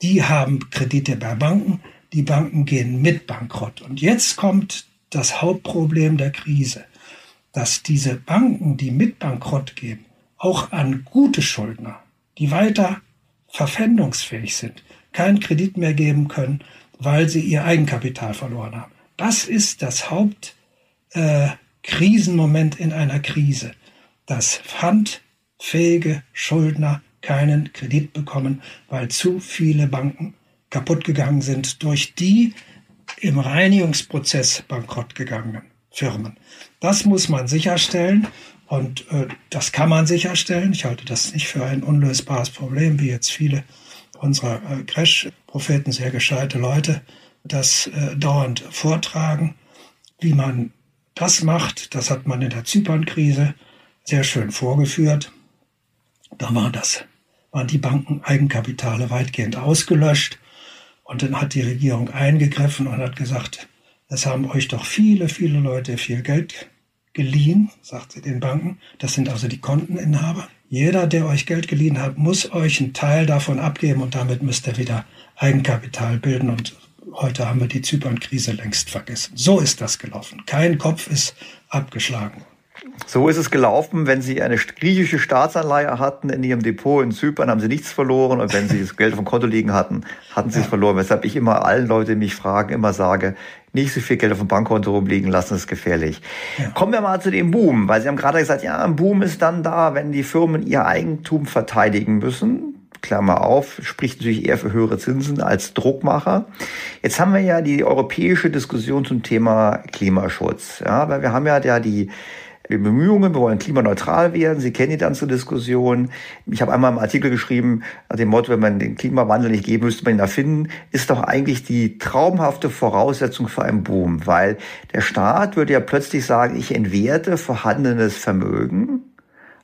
Die haben Kredite bei Banken. Die Banken gehen mit bankrott. Und jetzt kommt das Hauptproblem der Krise, dass diese Banken, die mit bankrott gehen, auch an gute Schuldner, die weiter verpfändungsfähig sind, keinen Kredit mehr geben können, weil sie ihr Eigenkapital verloren haben. Das ist das Hauptkrisenmoment äh, in einer Krise, dass pfandfähige Schuldner keinen Kredit bekommen, weil zu viele Banken kaputt gegangen sind durch die im Reinigungsprozess bankrott gegangenen Firmen. Das muss man sicherstellen und äh, das kann man sicherstellen. Ich halte das nicht für ein unlösbares Problem, wie jetzt viele unserer äh, Crash-Propheten, sehr gescheite Leute, das äh, dauernd vortragen. Wie man das macht, das hat man in der Zypern-Krise sehr schön vorgeführt. Da war das, waren die Banken Eigenkapitale weitgehend ausgelöscht. Und dann hat die Regierung eingegriffen und hat gesagt, es haben euch doch viele, viele Leute viel Geld geliehen, sagt sie den Banken. Das sind also die Konteninhaber. Jeder, der euch Geld geliehen hat, muss euch einen Teil davon abgeben und damit müsst ihr wieder Eigenkapital bilden. Und heute haben wir die Zypern-Krise längst vergessen. So ist das gelaufen. Kein Kopf ist abgeschlagen. So ist es gelaufen. Wenn Sie eine griechische Staatsanleihe hatten in Ihrem Depot in Zypern, haben Sie nichts verloren. Und wenn Sie das Geld dem Konto liegen hatten, hatten Sie es verloren. Weshalb ich immer allen Leuten, die mich fragen, immer sage, nicht so viel Geld auf dem Bankkonto rumliegen lassen, ist gefährlich. Ja. Kommen wir mal zu dem Boom, weil Sie haben gerade gesagt, ja, ein Boom ist dann da, wenn die Firmen ihr Eigentum verteidigen müssen. Klammer auf, spricht natürlich eher für höhere Zinsen als Druckmacher. Jetzt haben wir ja die europäische Diskussion zum Thema Klimaschutz. Ja, weil wir haben ja, ja die Bemühungen, wir wollen klimaneutral werden. Sie kennen die zur Diskussion. Ich habe einmal im Artikel geschrieben, nach dem Motto, wenn man den Klimawandel nicht geben, müsste man ihn erfinden, ist doch eigentlich die traumhafte Voraussetzung für einen Boom, weil der Staat würde ja plötzlich sagen, ich entwerte vorhandenes Vermögen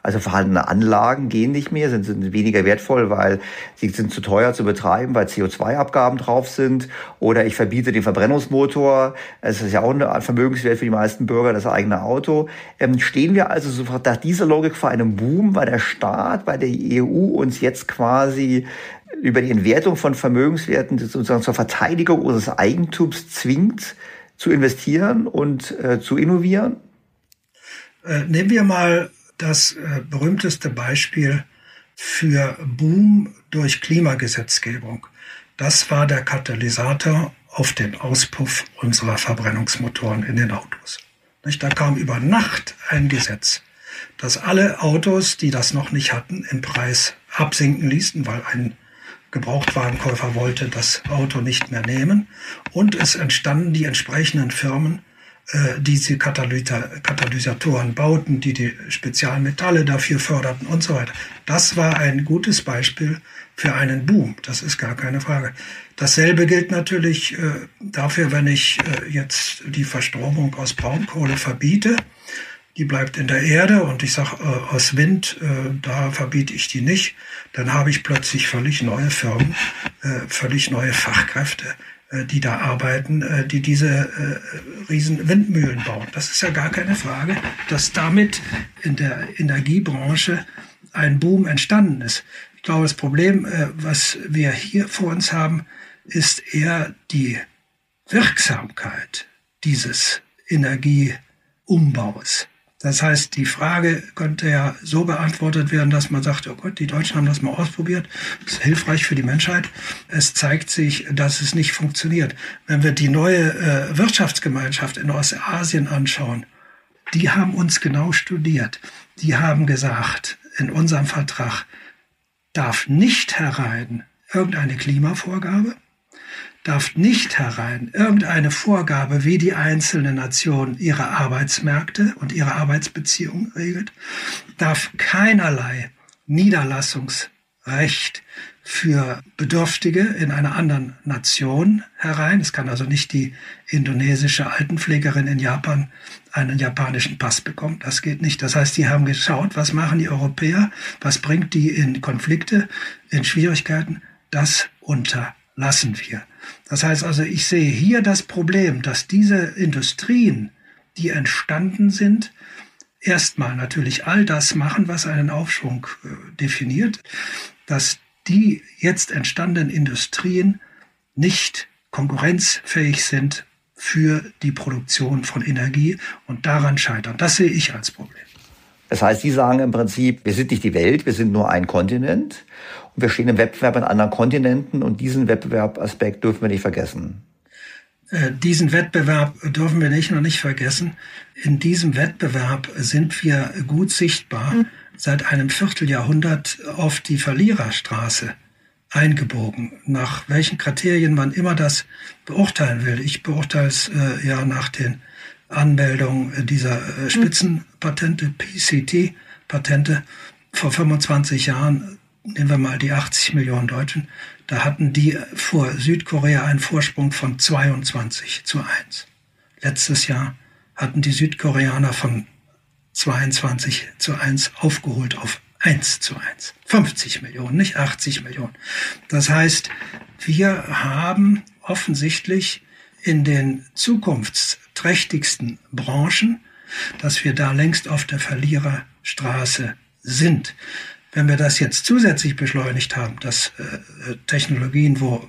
also vorhandene Anlagen gehen nicht mehr, sind, sind weniger wertvoll, weil sie sind zu teuer zu betreiben, weil CO2-Abgaben drauf sind. Oder ich verbiete den Verbrennungsmotor. Es ist ja auch eine Vermögenswert für die meisten Bürger, das eigene Auto. Ähm, stehen wir also sofort nach dieser Logik vor einem Boom, weil der Staat, weil der EU uns jetzt quasi über die Entwertung von Vermögenswerten sozusagen zur Verteidigung unseres Eigentums zwingt, zu investieren und äh, zu innovieren? Äh, nehmen wir mal das äh, berühmteste Beispiel für Boom durch Klimagesetzgebung. Das war der Katalysator auf den Auspuff unserer Verbrennungsmotoren in den Autos. Da kam über Nacht ein Gesetz, das alle Autos, die das noch nicht hatten, im Preis absinken ließen, weil ein Gebrauchtwagenkäufer wollte das Auto nicht mehr nehmen. Und es entstanden die entsprechenden Firmen, diese Katalysatoren bauten, die die Spezialmetalle dafür förderten und so weiter. Das war ein gutes Beispiel für einen Boom. Das ist gar keine Frage. Dasselbe gilt natürlich äh, dafür, wenn ich äh, jetzt die Verstromung aus Braunkohle verbiete. Die bleibt in der Erde und ich sage äh, aus Wind, äh, da verbiete ich die nicht. Dann habe ich plötzlich völlig neue Firmen, äh, völlig neue Fachkräfte, äh, die da arbeiten, äh, die diese äh, riesen Windmühlen bauen. Das ist ja gar keine Frage, dass damit in der Energiebranche ein Boom entstanden ist. Ich glaube, das Problem, was wir hier vor uns haben, ist eher die Wirksamkeit dieses Energieumbaus. Das heißt, die Frage könnte ja so beantwortet werden, dass man sagt, oh Gott, die Deutschen haben das mal ausprobiert, das ist hilfreich für die Menschheit. Es zeigt sich, dass es nicht funktioniert. Wenn wir die neue äh, Wirtschaftsgemeinschaft in Ostasien anschauen, die haben uns genau studiert. Die haben gesagt, in unserem Vertrag darf nicht herein irgendeine Klimavorgabe, darf nicht herein irgendeine Vorgabe, wie die einzelne Nation ihre Arbeitsmärkte und ihre Arbeitsbeziehungen regelt, darf keinerlei Niederlassungsrecht für Bedürftige in einer anderen Nation herein. Es kann also nicht die indonesische Altenpflegerin in Japan einen japanischen Pass bekommen. Das geht nicht. Das heißt, die haben geschaut, was machen die Europäer, was bringt die in Konflikte, in Schwierigkeiten. Das unterlassen wir. Das heißt also, ich sehe hier das Problem, dass diese Industrien, die entstanden sind, erstmal natürlich all das machen, was einen Aufschwung äh, definiert, dass die jetzt entstandenen Industrien nicht konkurrenzfähig sind für die Produktion von Energie und daran scheitern. Das sehe ich als Problem. Das heißt, Sie sagen im Prinzip, wir sind nicht die Welt, wir sind nur ein Kontinent und wir stehen im Wettbewerb an anderen Kontinenten und diesen Wettbewerbaspekt dürfen wir nicht vergessen. Äh, diesen Wettbewerb dürfen wir nicht noch nicht vergessen. In diesem Wettbewerb sind wir gut sichtbar mhm. seit einem Vierteljahrhundert auf die Verliererstraße eingebogen. Nach welchen Kriterien man immer das beurteilen will. Ich beurteile es äh, ja nach den Anmeldungen dieser äh, Spitzenpatente, PCT-Patente. Vor 25 Jahren nehmen wir mal die 80 Millionen Deutschen, da hatten die vor Südkorea einen Vorsprung von 22 zu 1. Letztes Jahr hatten die Südkoreaner von 22 zu 1 aufgeholt auf 1 zu 1. 50 Millionen, nicht 80 Millionen. Das heißt, wir haben offensichtlich in den zukunftsträchtigsten Branchen, dass wir da längst auf der Verliererstraße sind. Wenn wir das jetzt zusätzlich beschleunigt haben, dass äh, Technologien, wo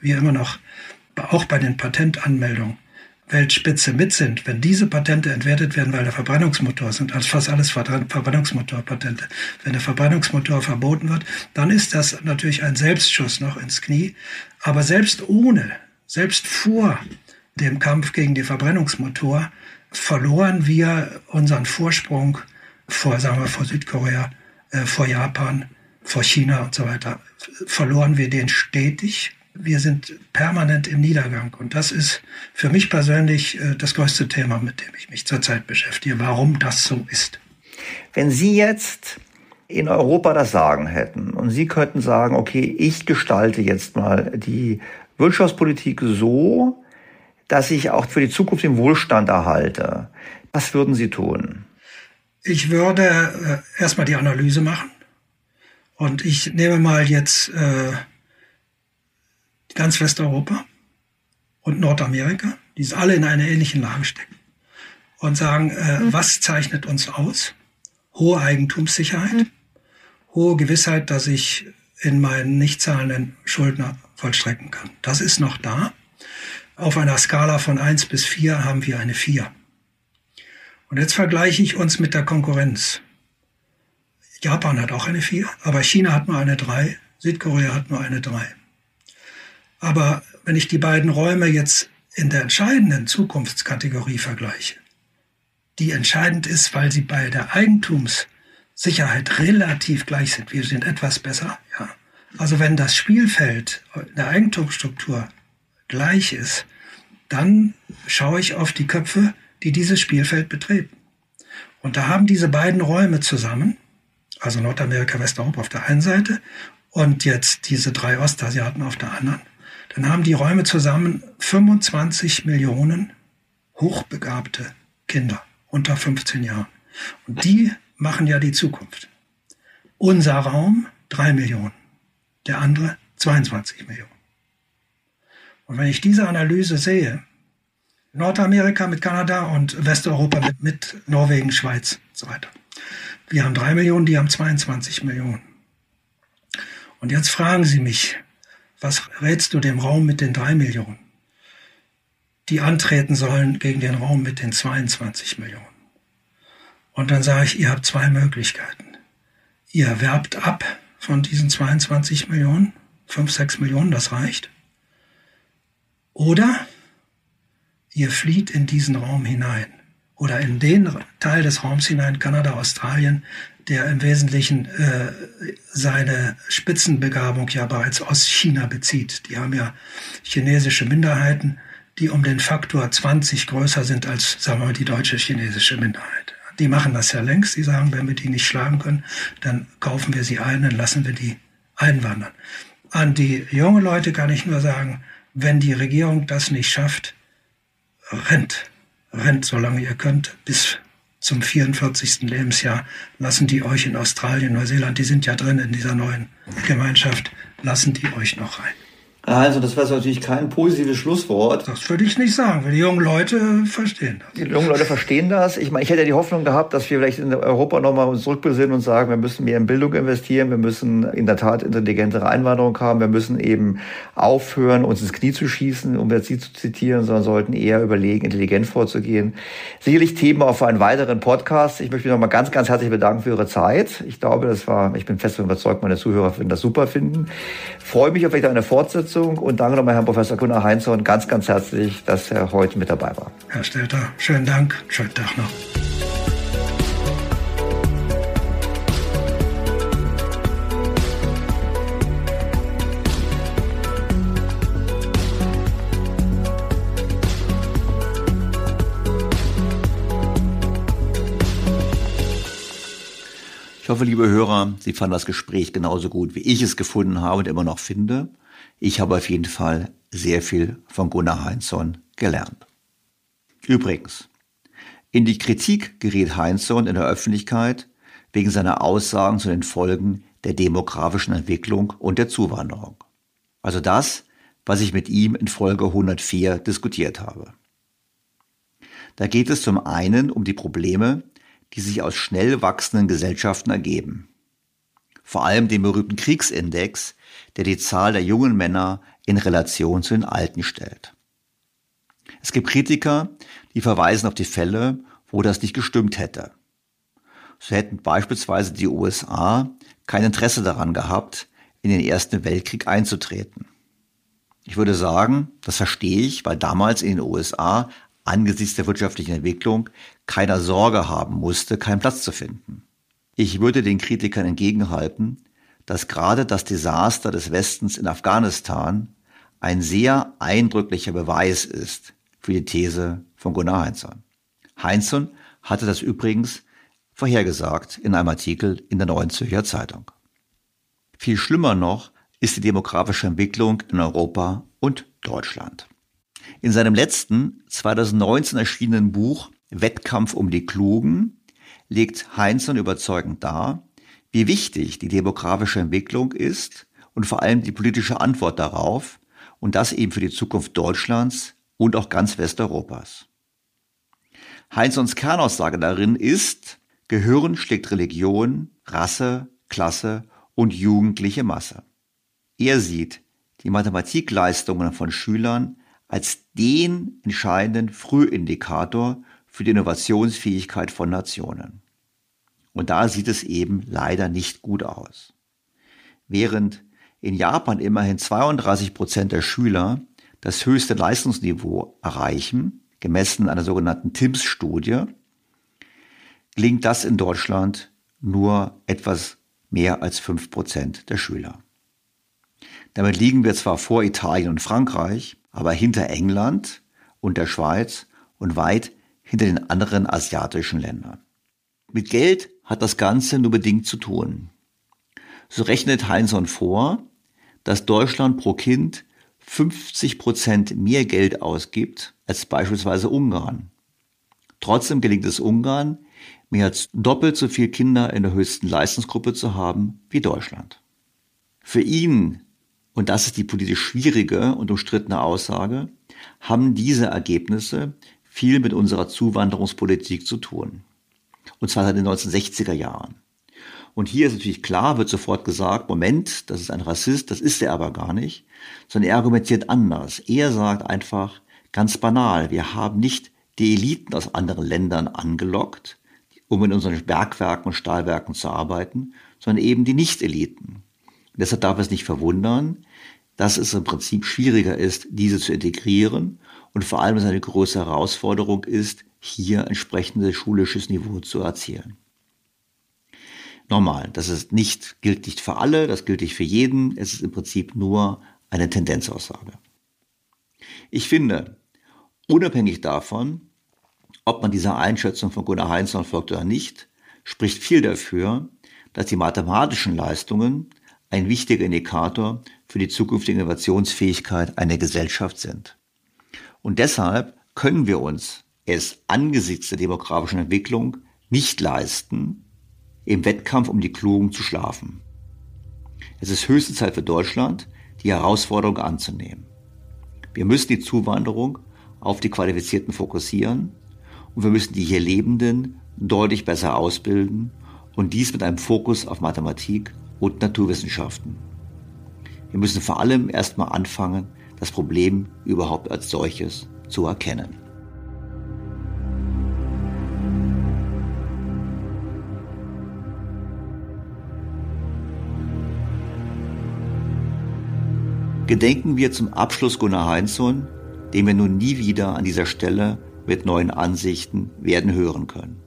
wir immer noch auch bei den Patentanmeldungen Weltspitze mit sind, wenn diese Patente entwertet werden, weil der Verbrennungsmotor sind, als fast alles Verbrennungsmotorpatente, wenn der Verbrennungsmotor verboten wird, dann ist das natürlich ein Selbstschuss noch ins Knie. Aber selbst ohne, selbst vor dem Kampf gegen die Verbrennungsmotor verloren wir unseren Vorsprung vor, sagen wir, vor Südkorea äh, vor Japan, vor China und so weiter, verloren wir den stetig. Wir sind permanent im Niedergang. Und das ist für mich persönlich äh, das größte Thema, mit dem ich mich zurzeit beschäftige, warum das so ist. Wenn Sie jetzt in Europa das Sagen hätten und Sie könnten sagen, okay, ich gestalte jetzt mal die Wirtschaftspolitik so, dass ich auch für die Zukunft den Wohlstand erhalte, was würden Sie tun? Ich würde äh, erstmal die Analyse machen. Und ich nehme mal jetzt äh, ganz Westeuropa und Nordamerika, die alle in einer ähnlichen Lage stecken. Und sagen, äh, mhm. was zeichnet uns aus? Hohe Eigentumssicherheit, mhm. hohe Gewissheit, dass ich in meinen nicht zahlenden Schuldner vollstrecken kann. Das ist noch da. Auf einer Skala von eins bis vier haben wir eine vier. Und jetzt vergleiche ich uns mit der Konkurrenz. Japan hat auch eine 4, aber China hat nur eine 3, Südkorea hat nur eine 3. Aber wenn ich die beiden Räume jetzt in der entscheidenden Zukunftskategorie vergleiche, die entscheidend ist, weil sie bei der Eigentumssicherheit relativ gleich sind. Wir sind etwas besser, ja. Also wenn das Spielfeld der Eigentumsstruktur gleich ist, dann schaue ich auf die Köpfe, die dieses Spielfeld betreten. Und da haben diese beiden Räume zusammen, also Nordamerika, Westeuropa auf der einen Seite und jetzt diese drei Ostasiaten auf der anderen, dann haben die Räume zusammen 25 Millionen hochbegabte Kinder unter 15 Jahren. Und die machen ja die Zukunft. Unser Raum drei Millionen, der andere 22 Millionen. Und wenn ich diese Analyse sehe, Nordamerika mit Kanada und Westeuropa mit, mit Norwegen, Schweiz und so weiter. Wir haben drei Millionen, die haben 22 Millionen. Und jetzt fragen Sie mich, was rätst du dem Raum mit den drei Millionen, die antreten sollen gegen den Raum mit den 22 Millionen? Und dann sage ich, ihr habt zwei Möglichkeiten. Ihr werbt ab von diesen 22 Millionen, 5, 6 Millionen, das reicht. Oder ihr flieht in diesen Raum hinein oder in den Teil des Raums hinein, Kanada, Australien, der im Wesentlichen äh, seine Spitzenbegabung ja bereits aus China bezieht. Die haben ja chinesische Minderheiten, die um den Faktor 20 größer sind als, sagen wir mal, die deutsche chinesische Minderheit. Die machen das ja längst. Die sagen, wenn wir die nicht schlagen können, dann kaufen wir sie ein, dann lassen wir die einwandern. An die junge Leute kann ich nur sagen, wenn die Regierung das nicht schafft, rennt, rennt, solange ihr könnt, bis zum 44. Lebensjahr lassen die euch in Australien, Neuseeland, die sind ja drin in dieser neuen Gemeinschaft, lassen die euch noch rein. Also das war natürlich kein positives Schlusswort. Das würde ich nicht sagen, weil die jungen Leute verstehen das. Die jungen Leute verstehen das. Ich meine, ich hätte ja die Hoffnung gehabt, dass wir vielleicht in Europa nochmal uns zurückbesinnen und sagen, wir müssen mehr in Bildung investieren, wir müssen in der Tat intelligentere Einwanderung haben, wir müssen eben aufhören, uns ins Knie zu schießen, um jetzt Sie zu zitieren, sondern sollten eher überlegen, intelligent vorzugehen. Sicherlich Themen auch für einen weiteren Podcast. Ich möchte mich nochmal ganz, ganz herzlich bedanken für Ihre Zeit. Ich glaube, das war, ich bin fest davon überzeugt, meine Zuhörer finden das super finden. Freue mich auf eine Fortsetzung Sitzung und danke nochmal Herrn Professor Gunnar Heinzorn ganz, ganz herzlich, dass er heute mit dabei war. Herr Stelter, schönen Dank, schönen Tag noch. Ich hoffe, liebe Hörer, Sie fanden das Gespräch genauso gut, wie ich es gefunden habe und immer noch finde. Ich habe auf jeden Fall sehr viel von Gunnar Heinzson gelernt. Übrigens, in die Kritik geriet Heinzson in der Öffentlichkeit wegen seiner Aussagen zu den Folgen der demografischen Entwicklung und der Zuwanderung. Also das, was ich mit ihm in Folge 104 diskutiert habe. Da geht es zum einen um die Probleme, die sich aus schnell wachsenden Gesellschaften ergeben. Vor allem den berühmten Kriegsindex, der die Zahl der jungen Männer in Relation zu den Alten stellt. Es gibt Kritiker, die verweisen auf die Fälle, wo das nicht gestimmt hätte. So hätten beispielsweise die USA kein Interesse daran gehabt, in den Ersten Weltkrieg einzutreten. Ich würde sagen, das verstehe ich, weil damals in den USA angesichts der wirtschaftlichen Entwicklung keiner Sorge haben musste, keinen Platz zu finden. Ich würde den Kritikern entgegenhalten, dass gerade das Desaster des Westens in Afghanistan ein sehr eindrücklicher Beweis ist für die These von Gunnar Heinzson. Heinzson hatte das übrigens vorhergesagt in einem Artikel in der Neuen Zürcher Zeitung. Viel schlimmer noch ist die demografische Entwicklung in Europa und Deutschland. In seinem letzten 2019 erschienenen Buch Wettkampf um die Klugen legt Heinzson überzeugend dar, wie wichtig die demografische Entwicklung ist und vor allem die politische Antwort darauf und das eben für die Zukunft Deutschlands und auch ganz Westeuropas. Heinzons Kernaussage darin ist, Gehirn schlägt Religion, Rasse, Klasse und jugendliche Masse. Er sieht die Mathematikleistungen von Schülern als den entscheidenden Frühindikator für die Innovationsfähigkeit von Nationen. Und da sieht es eben leider nicht gut aus. Während in Japan immerhin 32 Prozent der Schüler das höchste Leistungsniveau erreichen, gemessen an einer sogenannten TIMSS-Studie, gelingt das in Deutschland nur etwas mehr als fünf Prozent der Schüler. Damit liegen wir zwar vor Italien und Frankreich, aber hinter England und der Schweiz und weit hinter den anderen asiatischen Ländern. Mit Geld hat das Ganze nur bedingt zu tun. So rechnet Heinzson vor, dass Deutschland pro Kind 50 Prozent mehr Geld ausgibt als beispielsweise Ungarn. Trotzdem gelingt es Ungarn, mehr als doppelt so viele Kinder in der höchsten Leistungsgruppe zu haben wie Deutschland. Für ihn, und das ist die politisch schwierige und umstrittene Aussage, haben diese Ergebnisse viel mit unserer Zuwanderungspolitik zu tun. Und zwar seit den 1960er Jahren. Und hier ist natürlich klar, wird sofort gesagt, Moment, das ist ein Rassist, das ist er aber gar nicht, sondern er argumentiert anders. Er sagt einfach ganz banal, wir haben nicht die Eliten aus anderen Ländern angelockt, um in unseren Bergwerken und Stahlwerken zu arbeiten, sondern eben die Nicht-Eliten. Deshalb darf es nicht verwundern, dass es im Prinzip schwieriger ist, diese zu integrieren und vor allem es eine große Herausforderung ist, hier entsprechendes schulisches Niveau zu erzielen. Normal, das ist nicht, gilt nicht für alle, das gilt nicht für jeden, es ist im Prinzip nur eine Tendenzaussage. Ich finde, unabhängig davon, ob man dieser Einschätzung von Gunnar Heinzmann folgt oder nicht, spricht viel dafür, dass die mathematischen Leistungen ein wichtiger Indikator für die zukünftige Innovationsfähigkeit einer Gesellschaft sind. Und deshalb können wir uns es angesichts der demografischen Entwicklung nicht leisten, im Wettkampf um die Klugen zu schlafen. Es ist höchste Zeit für Deutschland, die Herausforderung anzunehmen. Wir müssen die Zuwanderung auf die Qualifizierten fokussieren und wir müssen die hier Lebenden deutlich besser ausbilden und dies mit einem Fokus auf Mathematik und Naturwissenschaften. Wir müssen vor allem erstmal anfangen, das Problem überhaupt als solches zu erkennen. Gedenken wir zum Abschluss Gunnar Heinzson, den wir nun nie wieder an dieser Stelle mit neuen Ansichten werden hören können.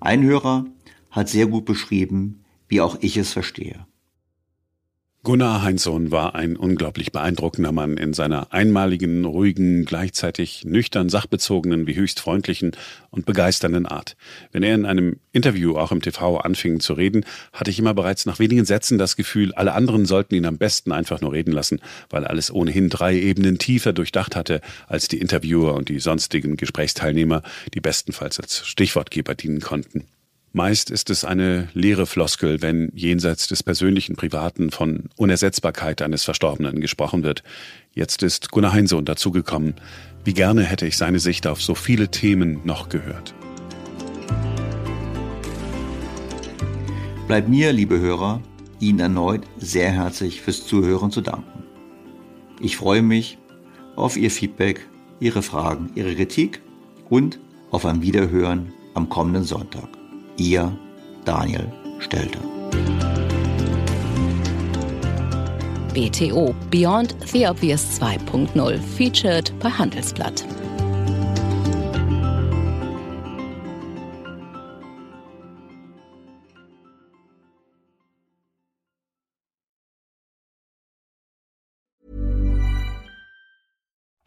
Ein Hörer hat sehr gut beschrieben, wie auch ich es verstehe. Gunnar Heinzsohn war ein unglaublich beeindruckender Mann in seiner einmaligen, ruhigen, gleichzeitig nüchtern sachbezogenen wie höchst freundlichen und begeisternden Art. Wenn er in einem Interview auch im TV anfing zu reden, hatte ich immer bereits nach wenigen Sätzen das Gefühl, alle anderen sollten ihn am besten einfach nur reden lassen, weil alles ohnehin drei Ebenen tiefer durchdacht hatte als die Interviewer und die sonstigen Gesprächsteilnehmer, die bestenfalls als Stichwortgeber dienen konnten. Meist ist es eine leere Floskel, wenn jenseits des persönlichen Privaten von Unersetzbarkeit eines Verstorbenen gesprochen wird. Jetzt ist Gunnar Heinsohn dazugekommen. Wie gerne hätte ich seine Sicht auf so viele Themen noch gehört. Bleibt mir, liebe Hörer, Ihnen erneut sehr herzlich fürs Zuhören zu danken. Ich freue mich auf Ihr Feedback, Ihre Fragen, Ihre Kritik und auf ein Wiederhören am kommenden Sonntag. Ihr Daniel Stelter. BTO Beyond the Obvious 2.0 featured bei Handelsblatt.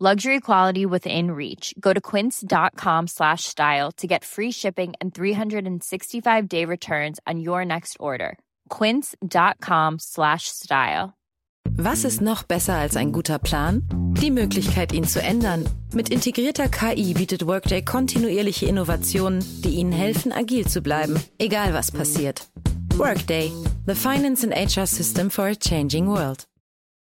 Luxury quality within reach. Go to quince.com slash style to get free shipping and 365 day returns on your next order. Quince.com slash style. Was ist noch besser als ein guter Plan? Die Möglichkeit, ihn zu ändern. Mit integrierter KI bietet Workday kontinuierliche Innovationen, die Ihnen helfen, agil zu bleiben, egal was passiert. Workday, the finance and HR system for a changing world.